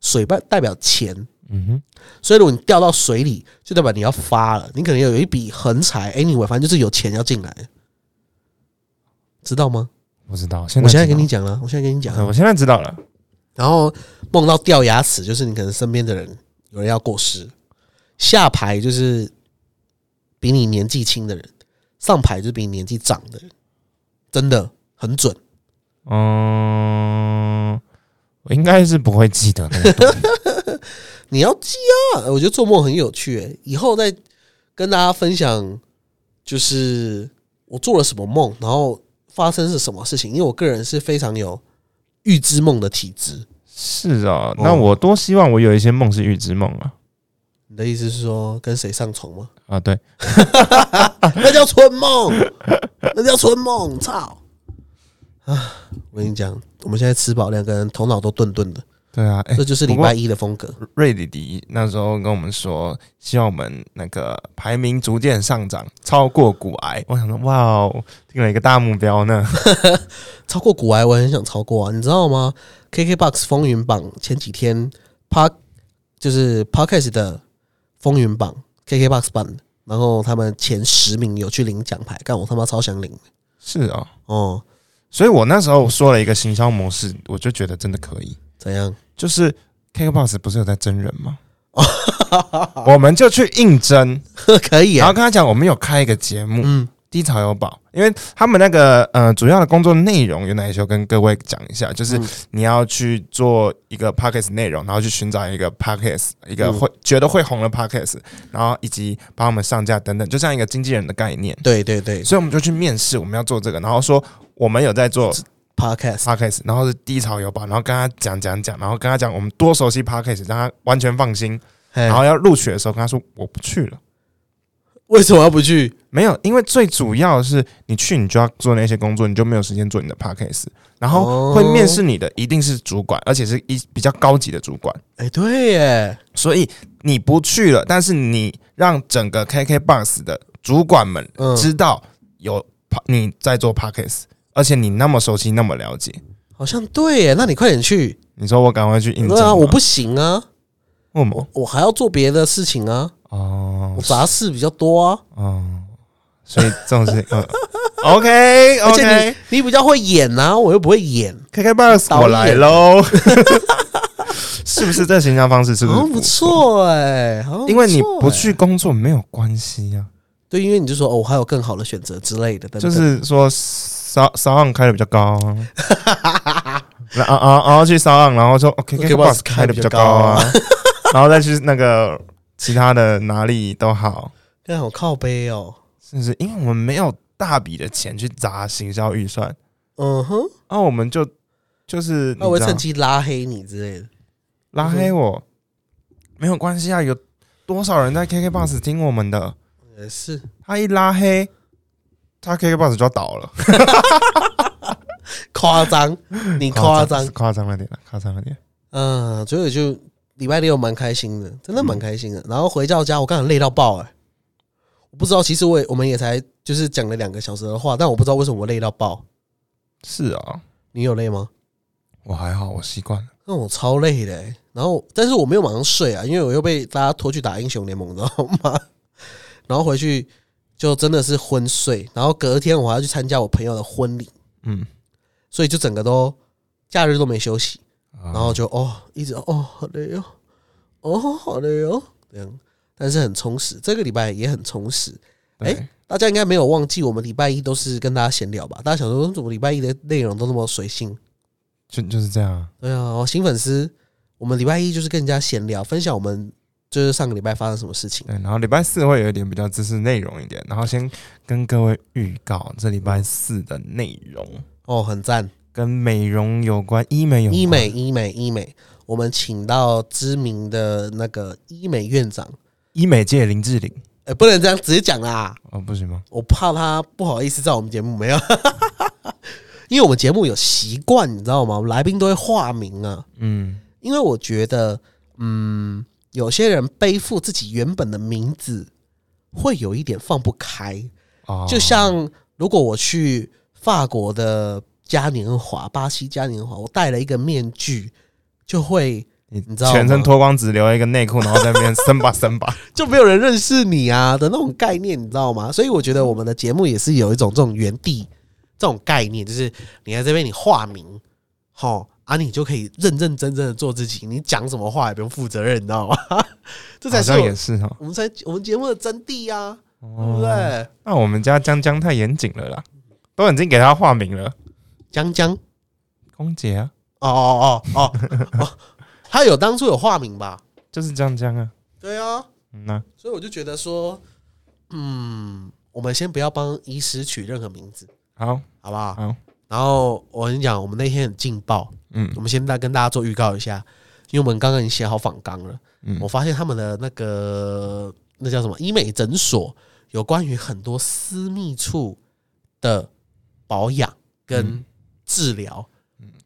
C: 水代代表钱，
A: 嗯哼，
C: 所以如果你掉到水里，就代表你要发了，你可能有一笔横财，anyway，反正就是有钱要进来，知道吗？
A: 不知道。现在
C: 我现在跟你讲了，我现在跟你讲
A: 我现在知道了。
C: 然后梦到掉牙齿，就是你可能身边的人有人要过世，下排就是比你年纪轻的人，上排就是比你年纪长的人，真的很准。
A: 嗯，我应该是不会记得那么多。[laughs]
C: 你要记啊！我觉得做梦很有趣、欸，以后再跟大家分享，就是我做了什么梦，然后发生是什么事情。因为我个人是非常有预知梦的体质。
A: 是啊，那我多希望我有一些梦是预知梦啊。
C: 你的意思是说跟谁上床吗？
A: 啊，对，[laughs]
C: 那叫春梦，那叫春梦，操！啊，我跟你讲，我们现在吃饱，两个人头脑都顿顿的，
A: 对啊，哎、
C: 这就是礼拜一的风格。
A: 瑞迪迪那时候跟我们说，希望我们那个排名逐渐上涨，超过骨癌。我想说，哇哦，定了一个大目标呢。[laughs]
C: 超过古癌，我很想超过啊，你知道吗？KKBOX 风云榜前几天 Park 就是 Podcast 的风云榜 KKBOX 版的，然后他们前十名有去领奖牌，干我他妈超想领
A: 是啊、
C: 哦。
A: 所以我那时候说了一个行销模式，我就觉得真的可以，
C: 怎样？
A: 就是 KKBOX 不是有在真人吗？[laughs] 我们就去应征，[laughs]
C: 可以啊。
A: 然后，跟他讲，我们有开一个节目，
C: 嗯，
A: 低潮有宝，因为他们那个呃主要的工作内容有哪些，我跟各位讲一下，就是
C: 嗯。
A: 你要去做一个 podcast 内容，然后去寻找一个 podcast 一个
C: 嗯。
A: 会、觉得会红的 podcast，然后以及帮我们上架等等，就像一个经纪人的概念。
C: 对对对。
A: 所以我们就去面试，我们要做这个，然后说我们有在做，Podcast，podcast，然后是低潮有宝，然后跟他讲讲讲，然后跟他讲我们多熟悉 podcast，让他完全放心。
C: 然
A: 然后要录取的时候跟他说我不去了。
C: 为什么要不去？
A: 没有，因为最主要的是你去，你就要做那些工作，你就没有时间做你的 podcast。然后会面试你的一定是主管，而且是一比较高级的主管。
C: 哎，对耶，
A: 所以你不去了，但是你让整个 KKBOX 的主管们
C: 嗯
A: 知道有你在做 podcast，而且你那么熟悉，那么了解。
C: 好像对耶，那你快点去。
A: 你说我赶快去应征
C: 对啊，
A: 吗
C: 我不行啊，
A: 为什么？
C: 我还要做别的事情啊，
A: 哦
C: 我杂事比较多啊。
A: 哦，所以这种事情、呃、，[laughs] OK
C: 而且
A: OK，
C: 你你比较会演啊、我又不会演
A: ，KKBOX
C: 导演
A: 我来喽，[laughs] 是不是这形象方式是不是
C: 好像不？错哎、好像
A: 因为你不去工作没有关系呀、
C: 对，因为你就说哦，我还有更好的选择之类的，等等
A: 就是说骚骚案开的比较高啊，[laughs] 然后然后然后去骚案，然后说 OK
C: KKBOX
A: KKBOX 开的比较高啊，[laughs] 然后再去那个其他的哪里都好，
C: 更好靠背哦。
A: 是不是？因为我们没有大笔的钱去砸行销预算，
C: 嗯哼，
A: 然后我们就就是
C: 那我会趁机拉黑你之类的。
A: 拉黑我，没有关系啊，有多少人在 KKBOX 听我们的？
C: 也是，
A: 他一拉黑，他 KKBOX 就要倒了，[laughs]
C: 夸张，你夸张，
A: 夸张了点了，夸张了点。
C: 嗯，所以就礼拜六蛮开心的，真的蛮开心的。然后回到家，我刚才累到爆哎、我不知道，其实我也我们也才就是讲了两个小时的话，但我不知道为什么我累到爆。
A: 是啊，
C: 你有累吗？
A: 我还好，我习惯了。
C: 那我超累的、欸，然后但是我没有马上睡啊，因为我又被大家拖去打英雄联盟，你知道吗？[laughs] 然后回去就真的是昏睡，然后隔天我还要去参加我朋友的婚礼，
A: 嗯，
C: 所以就整个都假日都没休息，
A: 然
C: 然后就哦一直哦好累哦，哦好累哦这样，但是很充实，这个礼拜也很充实。
A: 哎、
C: 哎大家应该没有忘记，我们礼拜一都是跟大家闲聊吧？大家想说，怎么礼拜一的内容都那么随性？
A: 就就是这样啊。
C: 对啊，哦新粉丝，我们礼拜一就是跟人家闲聊，分享我们就是上个礼拜发生什么事情。
A: 对，然后礼拜四会有一点比较知识内容一点，然后先跟各位预告这礼拜四的内容，
C: 哦，很赞，
A: 跟美容有关，医美有关。
C: 医美，医美，医美，我们请到知名的那个医美院长，
A: 医美界林志玲。
C: 哎、不能这样直接讲啦，
A: 哦，不行吗？
C: 我怕他不好意思在我们节目没有，[laughs] 因为我们节目有习惯，你知道吗？我们来宾都会化名啊，
A: 嗯，
C: 因为我觉得，嗯，有些人背负自己原本的名字，会有一点放不开。
A: 哦，
C: 就像如果我去法国的嘉年华、巴西嘉年华，我戴了一个面具，就会
A: 你
C: 你知道
A: 全身脱光，只留一个内裤，然后在那边森吧 [laughs] 森吧。
C: 就没有人认识你啊的那种概念，你知道吗？所以我觉得我们的节目也是有一种这种原地这种概念，就是你在这边你化名，好啊，你就可以认认真真的做自己，你讲什么话也不用负责任，你知道吗？[laughs] 这才是我
A: 也是哈。
C: 我们才我们节目的真谛啊，对不
A: 哦，
C: 对？
A: 那我们家江江太严谨了啦，都已经给他化名了，
C: 江江，
A: 空姐啊，
C: 哦哦哦哦哦，他有当初有化名吧？
A: 就是江江啊。
C: 对啊，
A: 嗯呐、
C: 所以我就觉得说，嗯，我们先不要帮医师取任何名字，
A: 好，
C: 好不好？
A: 好，
C: 然后我跟你讲，我们那天很劲爆，
A: 嗯
C: 我们先大跟大家做预告一下，因为我们刚刚已经写好访纲了。
A: 嗯
C: 我发现他们的那个那叫什么医美诊所，有关于很多私密处的保养跟治疗。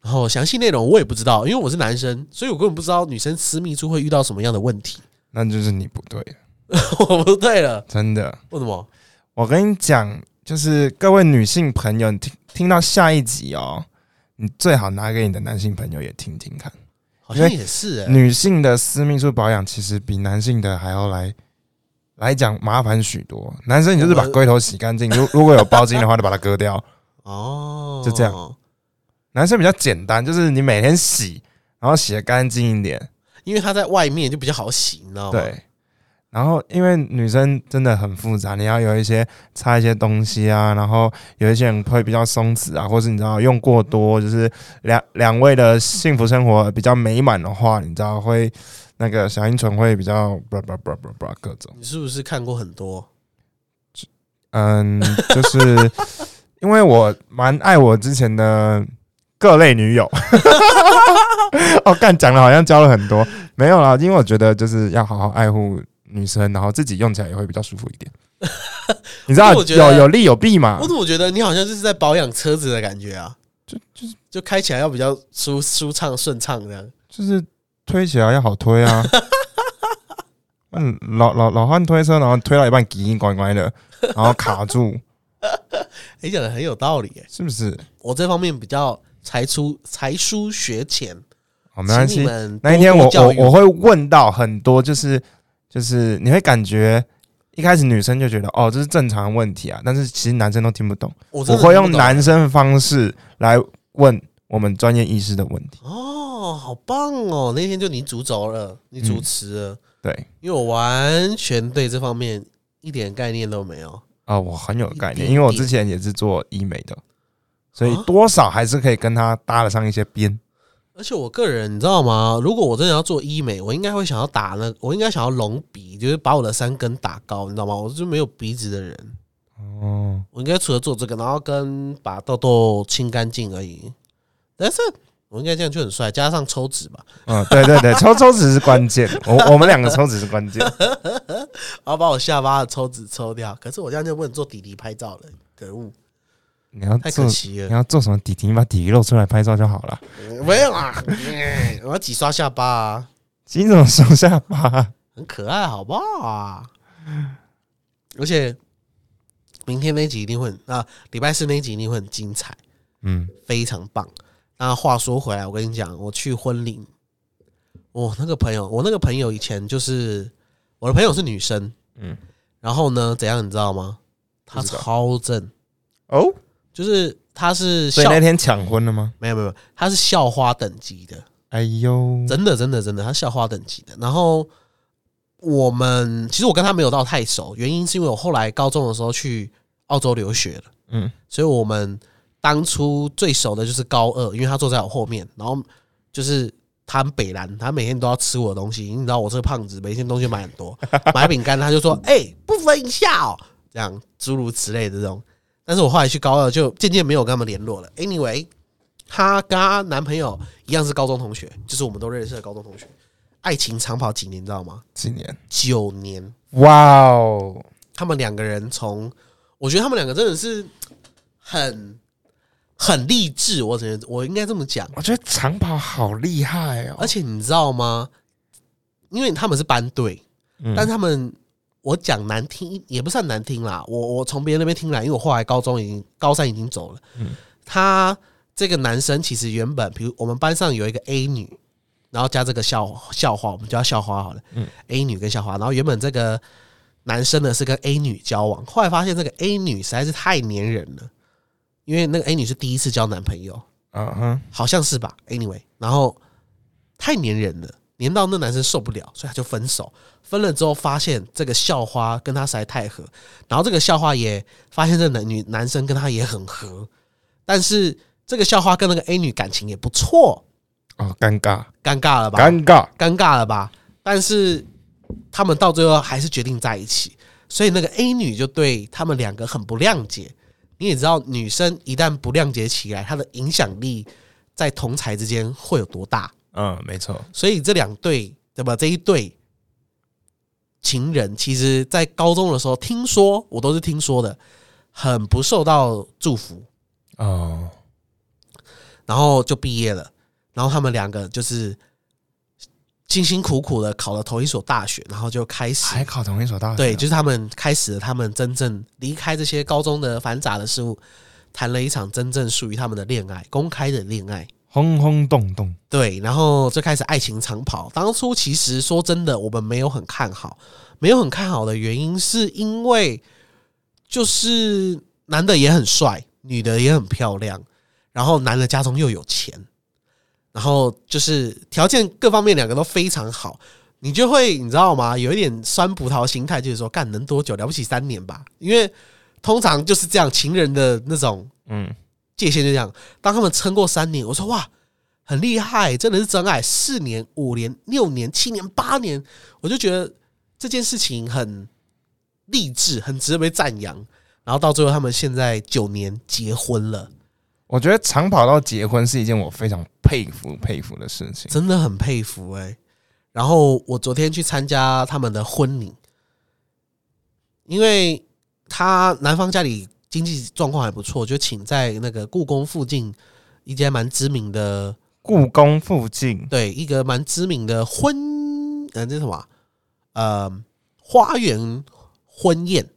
C: 然后详细内容我也不知道，因为我是男生，所以我根本不知道女生私密处会遇到什么样的问题。
A: 那就是你不对了，[laughs]
C: 我不对了，
A: 真的。
C: 为什么？
A: 我跟你讲，就是各位女性朋友，你听听到下一集哦，你最好拿给你的男性朋友也听听看。
C: 好像也是、欸，
A: 女性的私密处保养其实比男性的还要来来讲麻烦许多。男生你就是把龟头洗干净，如 [laughs] 如果有包茎的话，就把它割掉。
C: 哦，
A: 就这样。男生比较简单，就是你每天洗，然后洗的干净一点。
C: 因为它在外面就比较好洗，你知道吗？
A: 对，然后因为女生真的很复杂，你要有一些擦一些东西啊，然后有一些人会比较松弛啊，或是你知道用过多，就是两两位的幸福生活比较美满的话，你知道会那个小阴唇会比较不不不不不各种，
C: 你是不是看过很多？
A: 嗯，就是因为我蛮爱我之前的各类女友。哦，干讲的好像教了很多，没有啦，因为我觉得就是要好好爱护女生，然后自己用起来也会比较舒服一点。[laughs] 你知道有有利有弊嘛
C: 我？怎么觉得你好像就是在保养车子的感觉啊？
A: 就就是
C: 就开起来要比较舒舒畅顺畅这样。
A: 就是推起来要好推啊。[laughs] 嗯，老老老汉推车，然后推到一半，叽叽乖乖的，然后卡住，[laughs]
C: 你讲的很有道理耶。
A: 是不是？
C: 我这方面比较才疏才疏学浅，
A: 好，没关系那一天我我我会问到很多，就是就是你会感觉一开始女生就觉得哦这是正常问题啊，但是其实男生都听不懂。
C: 我
A: 会用男生方式来问我们专业医师的问题。
C: 哦，好棒哦！那天就你主轴了，你主持了，
A: 对
C: 因为我完全对这方面一点概念都没有。
A: 啊、我很有概念，因为我之前也是做医美的，所以
C: 啊
A: 多少还是可以跟他搭得上一些边。
C: 而且我个人，你知道吗？如果我真的要做医美，我应该会想要打那，我应该想要隆鼻，就是把我的三根打高，你知道吗？我是没有鼻子的人，
A: 哦，
C: 我应该除了做这个，然后跟把痘痘清干净而已。但是我应该这样就很帅，加上抽脂吧，
A: 嗯，对对对，抽抽脂是关键，我我们两个抽脂是关键。[laughs]
C: 然后把我下巴的抽脂抽掉。可是我这样就不能做弟弟拍照了，可恶，太
A: 你要太
C: 可惜了。
A: 你要做什么底题，你把底露出来拍照就好了。
C: 没有啊，嗯 [laughs] 我要挤刷下巴啊，
A: 你怎么双下巴？
C: 很可爱，好不好啊？而且明天那一集一定会很啊，礼拜四那一集一定会很精彩，
A: 嗯，
C: 非常棒。那话说回来，我跟你讲，我去婚礼，我那个朋友，我那个朋友以前就是我的朋友是女生，
A: 嗯
C: 嗯，然后呢，怎样你知道吗？她超正，
A: 哦，
C: 就是他是校
A: 所以那天抢婚了吗？
C: 没有没有，没有她是校花等级的，
D: 哎呦，
C: 真的，真的，真的，他校花等级的。然后我们其实我跟他没有到太熟，原因是因为我后来高中的时候去澳洲留学了，
A: 嗯，
C: 所以我们当初最熟的就是高二，因为他坐在我后面，然后就是他很北蓝，他每天都要吃我的东西，你知道我这个胖子，每天东西买很多，买饼干他就说：“ [laughs] 哎、不分一下哦。”这样诸如此类的这种。但是我后来去高二，就渐渐没有跟他们联络了。Anyway，她跟她男朋友一样是高中同学，就是我们都认识的高中同学。爱情长跑几年，你知道吗？
A: 几年？
C: 九年。
A: 哇哦，
C: 他们两个人从，我觉得他们两个真的是很很励志。我只能我应该这么讲。
A: 我觉得长跑好厉害哦，
C: 而且你知道吗？因为他们是班队，
A: 嗯
C: 但他们我讲难听也不算难听啦。我我从别人那边听来，因为我后来高中已经高三已经走了。
A: 嗯
C: 他这个男生其实原本，比如我们班上有一个 A 女，然后加这个校校花，我们叫校花好了。
A: 嗯
C: A 女跟校花，然后原本这个男生呢是跟 A 女交往，后来发现这个 A 女实在是太粘人了，因为那个 A 女是第一次交男朋友，
A: 嗯哼，
C: 好像是吧？Anyway，然后太粘人了，黏到那男生受不了，所以他就分手。分了之后，发现这个校花跟他实在太合，然后这个校花也发现这男女男生跟他也很合，但是这个校花跟那个 A 女感情也不错，
A: 哦，尴尬，
C: 尴尬了吧？
A: 尴尬，
C: 尴尬了吧？但是他们到最后还是决定在一起，所以那个 A 女就对他们两个很不谅解。你也知道，女生一旦不谅解起来，她的影响力在同才之间会有多大。
A: 嗯，没错，
C: 所以这两对，对吧？这一对情人，其实在高中的时候，听说我都是听说的，很不受到祝福，
A: 哦，
C: 然后就毕业了。然后他们两个就是辛辛苦苦的考了同一所大学，然后就开始
A: 还考同一所大学，
C: 对，就是他们开始了他们真正离开这些高中的繁杂的事物，谈了一场真正属于他们的恋爱，公开的恋爱。
A: 轰轰动动，
C: 对，然后就开始爱情长跑。当初其实说真的，我们没有很看好，没有很看好的原因是因为就是男的也很帅，女的也很漂亮，然后男的家中又有钱，然后就是条件各方面两个都非常好，你就会你知道吗？有一点酸葡萄心态，就是说干能多久了不起三年吧，因为通常就是这样，情人的那种
A: 嗯，
C: 界限就这样。当他们撑过三年，我说哇，很厉害，真的是真爱。四年、五年、六年、七年、八年，我就觉得这件事情很励志，很值得被赞扬。然后到最后，他们现在九年结婚了，
A: 我觉得长跑到结婚是一件我非常佩服佩服的事情。
C: 真的很佩服哎、然后我昨天去参加他们的婚礼，因为他男方家里经济状况还不错，就请在那个故宫附近一间蛮知名的
A: 故宫附近，
C: 对，一个蛮知名的婚，呃，这什么啊？呃，花园婚宴，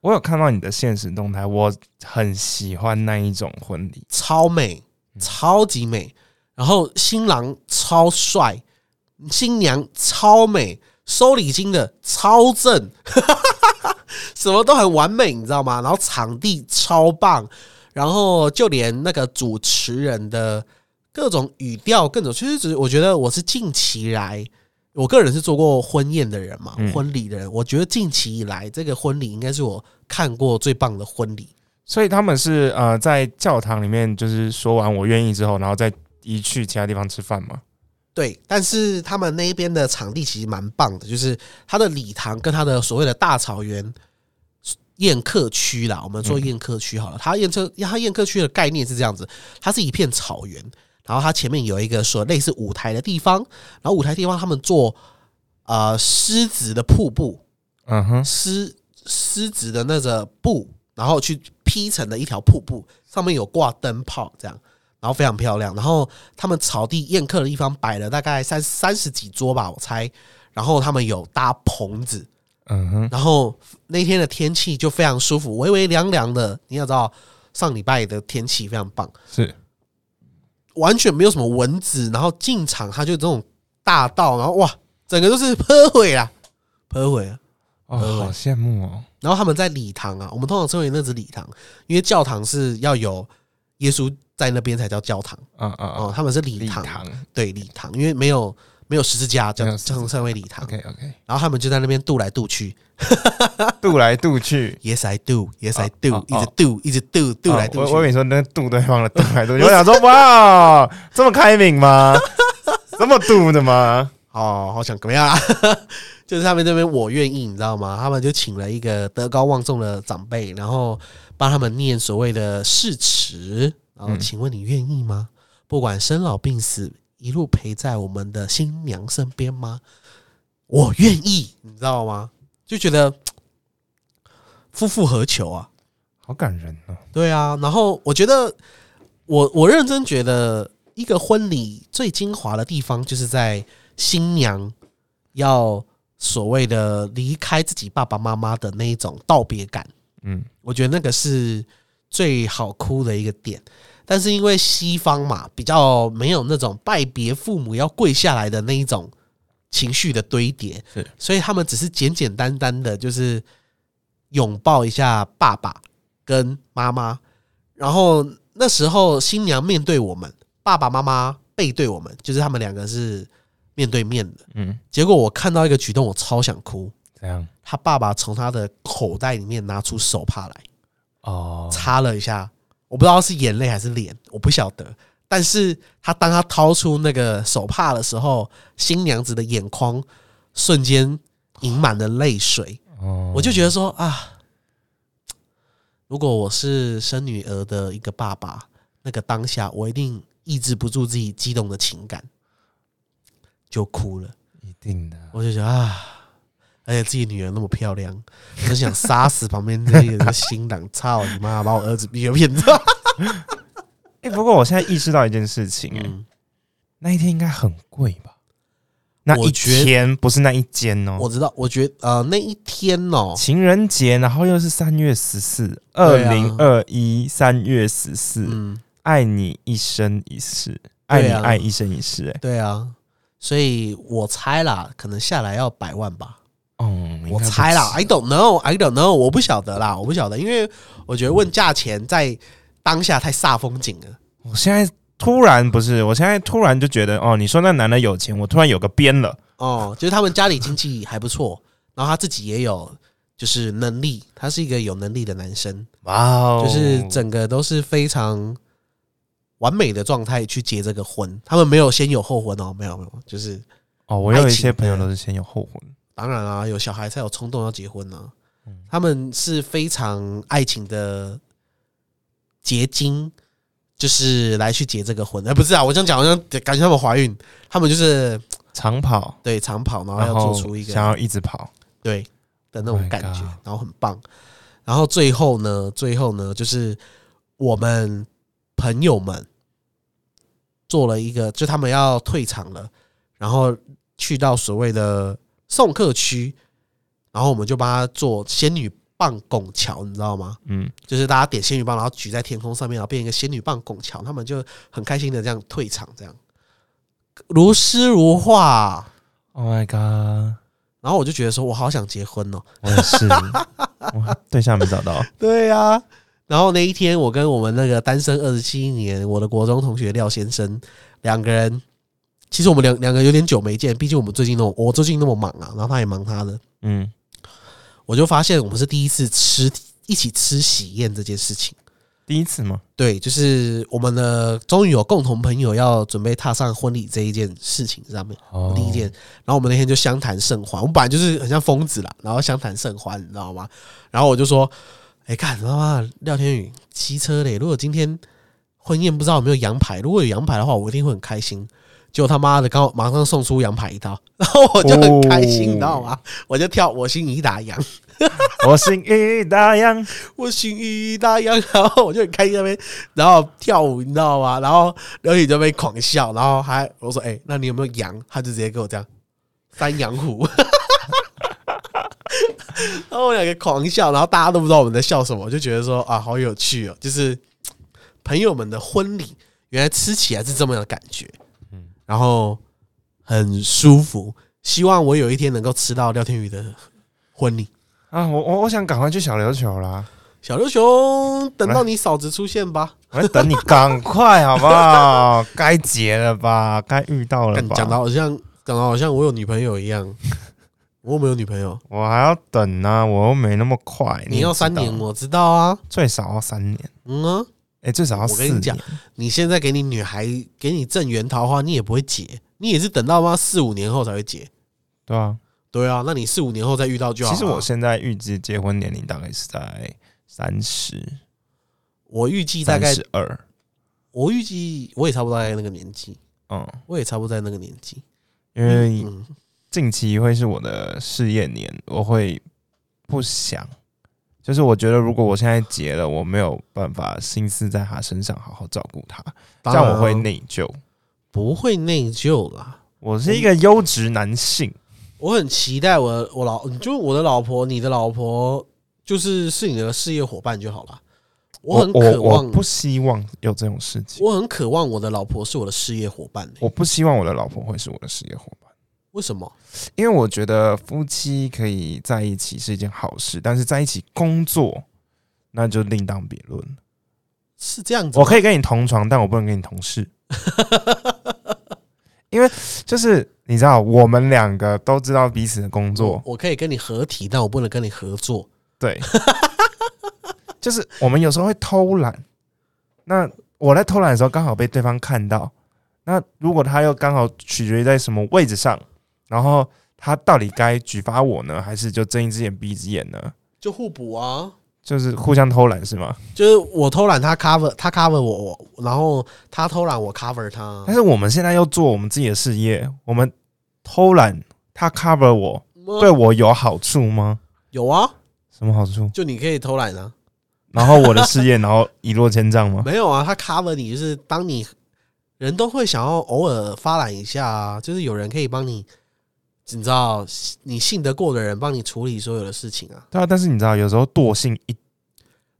A: 我有看到你的现实动态，我很喜欢那一种婚礼。
C: 超美，超级美。然后新郎超帅，新娘超美，收礼金的超正，什么都很完美，你知道吗？然后场地超棒，然后就连那个主持人的各种语调、各种，其实只我觉得我是近期来，我个人是做过婚宴的人嘛，
A: 嗯
C: 婚礼的人，我觉得近期以来这个婚礼应该是我看过最棒的婚礼。
A: 所以他们是呃在教堂里面，就是说完我愿意之后，然后再移去其他地方吃饭嘛。
C: 对，但是他们那一边的场地其实蛮棒的，就是他的礼堂跟他的所谓的大草原宴客区啦，我们说宴客区好了。它宴客它宴客区的概念是这样子，它是一片草原，然后它前面有一个说类似舞台的地方，然后舞台地方他们做呃狮子的瀑布，
A: 嗯哼，
C: 狮狮子的那个布，然后去劈成的一条瀑布，上面有挂灯泡，这样，然后非常漂亮。然后他们草地宴客的地方摆了大概三三十几桌吧，我猜。然后他们有搭棚子，
A: 嗯哼，
C: 然后那天的天气就非常舒服，微微凉凉的。你要知道，上礼拜的天气非常棒，
A: 是
C: 完全没有什么蚊子。然后进场，它就这种大道，然后哇，整个都是泼毁啦，泼毁啊！
A: 哦，
C: 呃
A: 好羡慕哦。
C: 然后他们在礼堂啊，我们通常称为那只礼堂，因为教堂是要有耶稣在那边才叫教堂
A: 嗯嗯
C: 哦，
A: 嗯，
C: 他们是礼堂。对礼堂，因为没有没有十字架，叫
A: 没有十字架
C: 叫称为礼堂。
A: OK OK，
C: 然后他们就在那边渡 [laughs] 来渡去
A: 渡来渡去。
C: ，Yes I do，Yes I do，
A: 哦
C: 一直 do，一直 do，渡来渡去。
A: 哦我我以为你说那个渡对方的渡来渡去，[laughs] 我想说哇，这么开明吗？[laughs] 这么渡的吗？
C: 哦，好想怎么样啊？就是他们那边我愿意，你知道吗？他们就请了一个德高望重的长辈，然后帮他们念所谓的誓词。然后，
A: 嗯
C: 请问你愿意吗？不管生老病死，一路陪在我们的新娘身边吗？我愿意，你知道吗？就觉得 [tsk] 夫复何求啊？
A: 好感人哦。
C: 对啊，然后我觉得，我我认真觉得，一个婚礼最精华的地方，就是在新娘要所谓的离开自己爸爸妈妈的那一种道别感。
A: 嗯，
C: 我觉得那个是最好哭的一个点。但是因为西方嘛，比较没有那种拜别父母要跪下来的那一种情绪的堆叠，
A: 是
C: 所以他们只是简简单单的，就是拥抱一下爸爸跟妈妈，然后那时候新娘面对我们，爸爸妈妈背对我们，就是他们两个是面对面的。
A: 嗯，
C: 结果我看到一个举动，我超想哭。
A: 怎样
C: 他爸爸从他的口袋里面拿出手帕来，
A: 哦，
C: 擦了一下，我不知道是眼泪还是脸，我不晓得。但是他当他掏出那个手帕的时候，新娘子的眼眶瞬间盈满了泪水。
A: 哦
C: 我就觉得说啊，如果我是生女儿的一个爸爸，那个当下我一定抑制不住自己激动的情感，就哭了。
A: 一定的。
C: 我就觉得啊，而且自己女儿那么漂亮，我就想杀死旁边那个新郎，操你妈，把我儿子逼个骗子。[laughs]
A: 哎、不过我现在意识到一件事情、哎、
C: 嗯，
A: 那一天应该很贵吧？那一天不是那一间哦，
C: 我知道，我觉得呃那一天哦，
A: 情人节，然后又是三月十四，二零二一三月十四、
C: 嗯，
A: 爱你一生一世，爱你爱一生一世、哎，
C: 对啊，所以我猜啦，可能下来要百万吧。
A: 嗯，
C: 我猜啦，I don't know，I don't know，我不晓得啦，我不晓得，因为我觉得问价钱在当下太煞风景了。
A: 我现在突然不是，我现在突然就觉得，哦，你说那男的有钱，我突然有个边了。
C: 哦，就是他们家里经济还不错，然后他自己也有就是能力，他是一个有能力的男生，
A: 哇哦
C: 就是整个都是非常完美的状态去结这个婚。他们没有先有后婚哦，没有没有，就是
A: 哦，我有一些朋友都是先有后婚，
C: 当然啊，有小孩才有冲动要结婚呢、
A: 嗯。
C: 他们是非常爱情的结晶，就是来去结这个婚。哎、不是啊，我这样讲好像感觉他们怀孕，他们就是
A: 长跑，
C: 对长跑，然后要做出一个
A: 想要一直跑，
C: 对的那
A: Oh
C: 种感觉然后很棒。然后最后呢，最后呢，就是我们朋友们做了一个，就他们要退场了，然后去到所谓的送客区，然后我们就帮他做仙女棒拱桥，你知道吗？
A: 嗯，
C: 就是大家点仙女棒，然后举在天空上面，然后变一个仙女棒拱桥，他们就很开心的这样退场，这样如诗如画。
A: Oh my god！
C: 然后我就觉得说，我好想结婚哦。
A: 我也是，[laughs] 我对象没找到，[laughs]
C: 对呀、然后那一天，我跟我们那个单身二十七年我的国中同学廖先生两个人，其实我们两两个有点久没见，毕竟我们最近那么我最近那么忙啊，然后他也忙他的，
A: 嗯，
C: 我就发现我们是第一次吃一起吃喜宴这件事情。
A: 第一次吗？
C: 对，就是我们的终于有共同朋友要准备踏上婚礼这一件事情上面，
A: 哦
C: 第一件。然后我们那天就相谈甚欢，我们本来就是很像疯子啦，然后相谈甚欢，你知道吗？然后我就说：“哎、看，他妈廖天宇骑车嘞！如果今天婚宴不知道有没有羊排，如果有羊排的话，我一定会很开心。”结果他妈的，刚好马上送出羊排一刀，[laughs] 然后我就很开心，
A: 哦
C: 你知道吗？我就跳我心已打烊，[laughs]
A: 我心已打烊，
C: 我心已打烊，然后我就很开心在那边，然后跳舞，你知道吗？然后刘宇就被狂笑，然后还我说：“哎、那你有没有羊？”他就直接给我这样三羊虎，[laughs] 然后我两个狂笑，然后大家都不知道我们在笑什么，我就觉得说啊，好有趣哦，就是朋友们的婚礼，原来吃起来是这么样的感觉，
A: 嗯
C: 然后很舒服。希望我有一天能够吃到廖天宇的婚礼。
A: 啊，我我我想赶快去小琉球啦，
C: 小刘熊，等到你嫂子出现吧。
A: 我在等你赶快好不好？[laughs] 该结了吧，该遇到了
C: 讲的好像讲的好像我有女朋友一样，我又没有女朋友。
A: 我还要等呢、我又没那么快。
C: 你要三年，我知道啊。
A: 最少要三年，
C: 嗯啊，
A: 哎、最少要。
C: 我跟你讲你现在给你女孩给你正缘桃花，你也不会结，你也是等到妈四五年后才会结。
A: 对啊，
C: 对啊，那你四五年后再遇到就好了。
A: 其实我现在预计结婚年龄大概是在三十，
C: 我预计大概，
A: 十二。
C: 我预计我也差不多在那个年纪，
A: 嗯，
C: 我也差不多在那个年纪。
A: 因为
C: 嗯，
A: 近期会是我的事业年，我会不想，就是我觉得如果我现在结了，我没有办法心思在他身上好好照顾他，这样我会内疚。
C: 不会内疚啦。
A: 我是一个优质男性，
C: 我很期待我我老，就我的老婆，你的老婆，就是是你的事业伙伴就好了。我很渴望，
A: 我不希望有这种事情，
C: 我很渴望我的老婆是我的事业伙伴、欸。
A: 我不希望我的老婆会是我的事业伙伴。
C: 为什么？
A: 因为我觉得夫妻可以在一起是一件好事，但是在一起工作那就另当别论。
C: 是这样子？
A: 我可以跟你同床，但我不能跟你同事，[laughs] 因为就是你知道，我们两个都知道彼此的工作
C: 我，我可以跟你合体，但我不能跟你合作。
A: 对，[laughs] 就是我们有时候会偷懒。那我在偷懒的时候，刚好被对方看到。那如果他又刚好取决于在什么位置上，然后他到底该举发我呢，还是就睁一只眼闭一只眼呢？
C: 就互补啊，
A: 就是互相偷懒是吗？
C: 就是我偷懒他 cover，他 cover 我，我然后他偷懒我 cover 他
A: 但。是我们现在要做我们自己的事业，我们偷懒，他 cover 我，对我有好处吗？
C: 有啊，
A: 什么好处？
C: 就你可以偷懒啊。
A: 然后我的事业，然后一落千丈吗？
C: 没有啊，他 cover 你，就是当你人都会想要偶尔发懒一下啊，就是有人可以帮你，你知道，你信得过的人帮你处理所有的事情啊。
A: 对啊，但是你知道，有时候惰性一，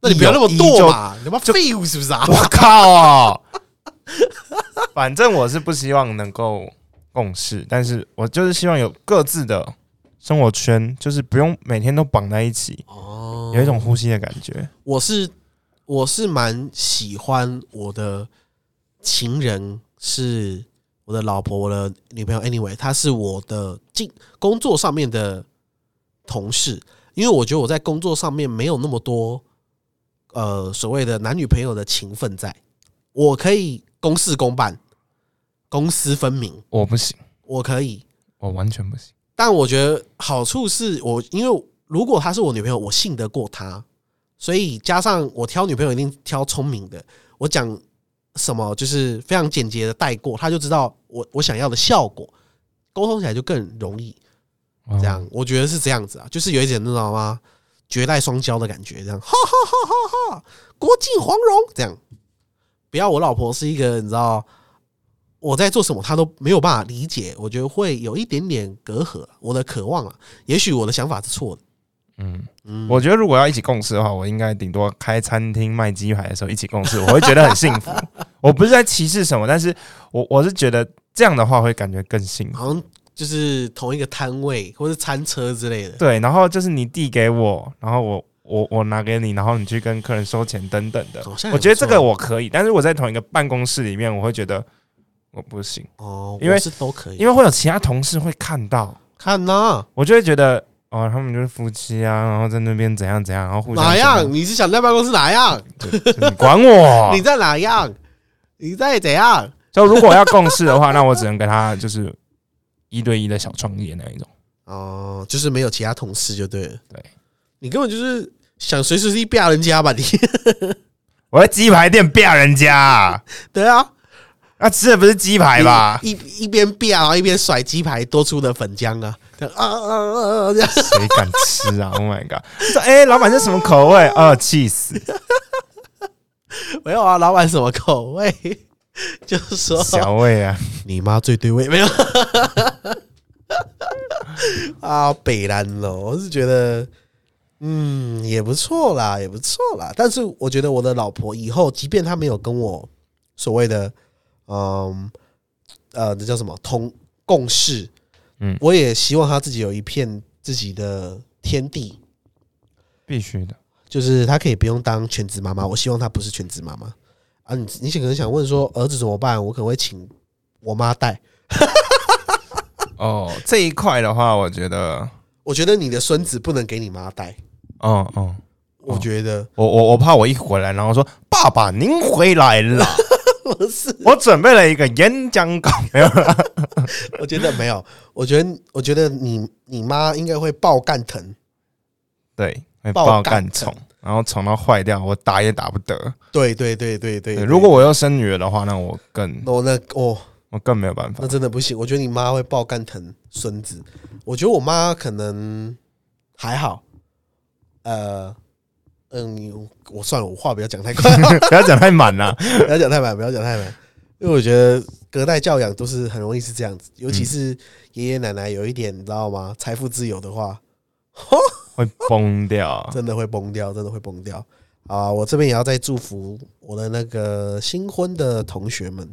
C: 那你不要那么惰嘛，你他妈废物是不是啊？
A: 我靠啊！反正我是不希望能够共事，但是我就是希望有各自的生活圈，就是不用每天都绑在一起，
C: 哦
A: 有一种呼吸的感觉。
C: 我是我是蛮喜欢我的情人是我的老婆，我的女朋友。Anyway，她是我的进工作上面的同事，因为我觉得我在工作上面没有那么多呃所谓的男女朋友的情分在，我可以公事公办，公私分明，
A: 我不行，
C: 我可以。
A: 我完全不行。
C: 但我觉得好处是我，因为如果她是我女朋友，我信得过她，所以加上我挑女朋友一定挑聪明的，我讲什么就是非常简洁的带过，他就知道我我想要的效果，沟通起来就更容易。
A: 哦
C: 这样，我觉得是这样子啊，就是有一点那种吗？绝代双骄的感觉，这样，哈哈哈哈哈，国际黄蓉这样。不要我老婆是一个你知道我在做什么，她都没有办法理解，我觉得会有一点点隔阂。我的渴望啊，也许我的想法是错的。
A: 嗯，
C: 嗯，
A: 我觉得如果要一起共事的话，我应该顶多开餐厅卖鸡排的时候一起共事，我会觉得很幸福。[laughs] 我不是在歧视什么，但是我我是觉得这样的话会感觉更幸福。
C: 好像就是同一个摊位或是餐车之类的。
A: 对，然后就是你递给我，然后我我我拿给你，然后你去跟客人收钱等等的我觉得这个我可以，但是我在同一个办公室里面，我会觉得我不行，
C: 哦，
A: 因为
C: 是都可以，
A: 因为会有其他同事会看到，
C: 看呐、
A: 我就会觉得哦，他们就是夫妻啊，然后在那边怎样怎样，然后互相
C: 哪样？？你是想在办公室哪样？
A: 你管我 [laughs]
C: 你？在哪样？你在怎样？
A: 就如果要共事的话，那我只能跟他就是一对一的小创业那一种。
C: 哦，就是没有其他同事就对了。
A: 对，
C: 你根本就是想随时随地啪人家吧你？[laughs]
A: 我在鸡排店啪人家啊，
C: 对啊，
A: 那吃的不是鸡排吧？
C: 一一一边啪，然后一边甩鸡排多出的粉浆啊，啊啊啊。
A: 谁敢吃啊？Oh my god！说哎、老板这什么口味？啊，气死！[laughs]
C: 没有啊，老板什么口味？[laughs] 就是说
A: 小味啊，
C: 你妈最对味，[laughs] 没有啊，北兰哦，我是觉得，嗯，也不错啦，也不错啦。但是我觉得我的老婆以后，即便她没有跟我所谓的，嗯，呃，那叫什么同共事，
A: 嗯
C: 我也希望她自己有一片自己的天地，
A: 必须的。
C: 就是她可以不用当全职妈妈。我希望她不是全职妈妈。啊。你你可能想问说，儿子怎么办？我可能会请我妈带。[laughs]
A: 哦，这一块的话，我觉得，
C: 我觉得你的孙子不能给你妈带，
A: 哦哦，
C: 我觉得。
A: 我我我怕我一回来，然后说爸爸您回来了，[laughs]
C: 不是，
A: 我准备了一个演讲稿，没有。啦 [laughs]
C: 我觉得没有，我觉得我觉得你你妈应该会爆干疼，
A: 对，会
C: 爆
A: 爆
C: 干
A: 干宠，然后宠到坏掉，我打也打不得。
C: 对对对对对
A: 对，如果我要生女儿的话，那我更
C: 我那哦
A: 我更没有办法
C: 那。真的不行，我觉得你妈会爆干疼孙子，我觉得我妈可能还好，呃。嗯，我算了，我话不要讲太快，[laughs]
A: 不要讲太满了。[laughs]
C: 不要讲太满，不要讲太满，因为我觉得隔代教养都是很容易是这样子，尤其是爷爷奶奶有一点，你知道吗？财富自由的话，[laughs]
A: 会崩掉。
C: 真的会崩掉，真的会崩掉啊！我这边也要再祝福我的那个新婚的同学们，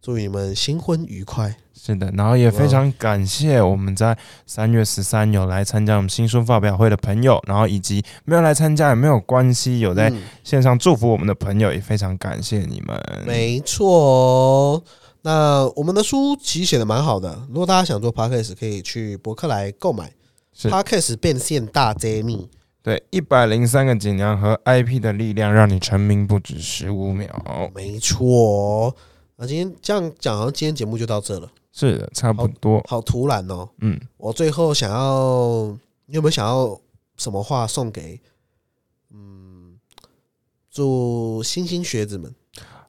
C: 祝你们新婚愉快。
A: 是的，然后也非常感谢我们在三月十三有来参加我们新书发表会的朋友，然后以及没有来参加也没有关系，有在
C: 嗯
A: 线上祝福我们的朋友，也非常感谢你们。
C: 没错哦。那我们的书其实写的蛮好的，如果大家想做 podcast，可以去博客来购买。
A: 是
C: podcast 变现大揭秘，
A: 对，一百零三个锦囊和 IP 的力量，让你成名不止十五秒。
C: 没错哦。那今天这样讲，好像今天节目就到这了，
A: 是的，差不多。
C: 好突然哦。
A: 嗯，
C: 我最后想要，你有没有想要什么话送给嗯祝星星学子们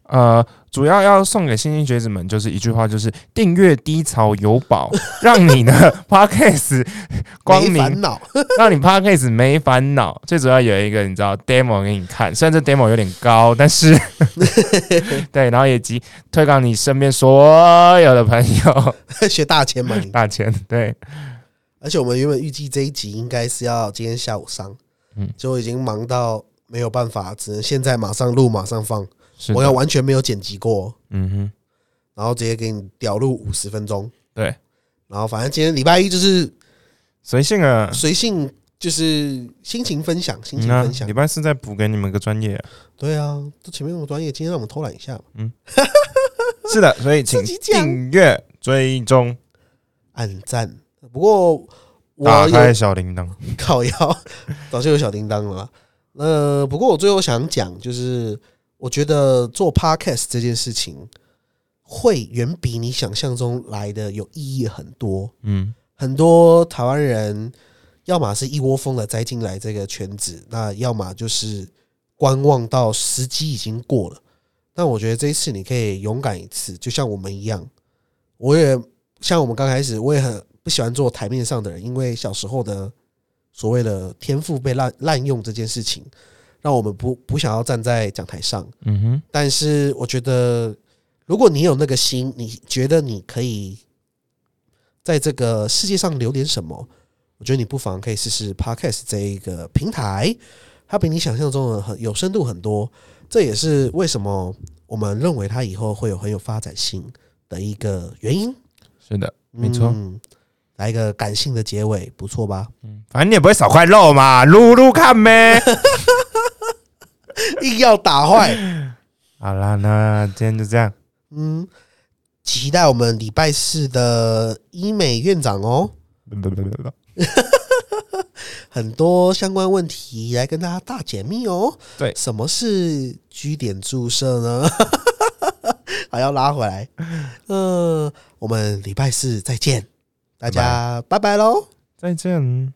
A: 呃，主要要送给新兴学子们就是一句话，就是订阅低潮有宝，[laughs] 让你的 [laughs] podcast 光明
C: 烦恼，[laughs]
A: 让你 podcast 没烦恼。最主要有一个你知道 demo 给你看，虽然这 demo 有点高，但是对，然后也及推广你身边所有的朋友
C: 学大钱嘛。
A: 大钱，对，
C: 而且我们原本预计这一集应该是要今天下午上，
A: 嗯
C: 嗯，结果已经忙到没有办法，只能现在马上录，马上放。我要完全没有剪辑过，
A: 嗯哼，
C: 然后直接给你屌录五十分钟。
A: 对，
C: 然后反正今天礼拜一就是
A: 随性啊。
C: 随性，就是心情分享，心情分享
A: 礼。拜四再补给你们个专业啊、
C: 对啊，这前面那么专业，今天让我们偷懒一下嘛，[laughs]
A: 是的，所以请订阅、追踪、
C: 按赞。不过我
A: 打开
C: 有
A: 小铃铛。[laughs]
C: 靠腰，早就有小铃铛了啦。呃，不过我最后想讲，就是我觉得做 podcast 这件事情，会远比你想象中来的有意义很多。
A: 嗯
C: 很多台湾人，要么是一窝蜂的栽进来这个圈子，那要么就是观望到时机已经过了。但我觉得这一次你可以勇敢一次，就像我们一样。我也像我们刚开始，我也很不喜欢做台面上的人，因为小时候的所谓的天赋被滥滥用这件事情，让我们不不想要站在讲台上。
A: 嗯哼，
C: 但是我觉得，如果你有那个心，你觉得你可以在这个世界上留点什么，我觉得你不妨可以试试 Podcast 这一个平台，它比你想象中的很有深度很多。这也是为什么我们认为它以后会有很有发展性的一个原因。
A: 是的，没错。
C: 嗯，来一个感性的结尾，不错吧？
A: 嗯反正你也不会少块肉嘛，撸撸看呗。[laughs] [laughs]
C: 硬要打坏。
A: 好啦，那今天就这样。
C: 嗯，期待我们礼拜四的医美院长哦。[laughs] 很多相关问题来跟大家大解密哦。
A: 对
C: 什么是居点注射呢？[laughs] 还要拉回来。嗯、我们礼拜四再见，大家拜拜喽。
A: 再见。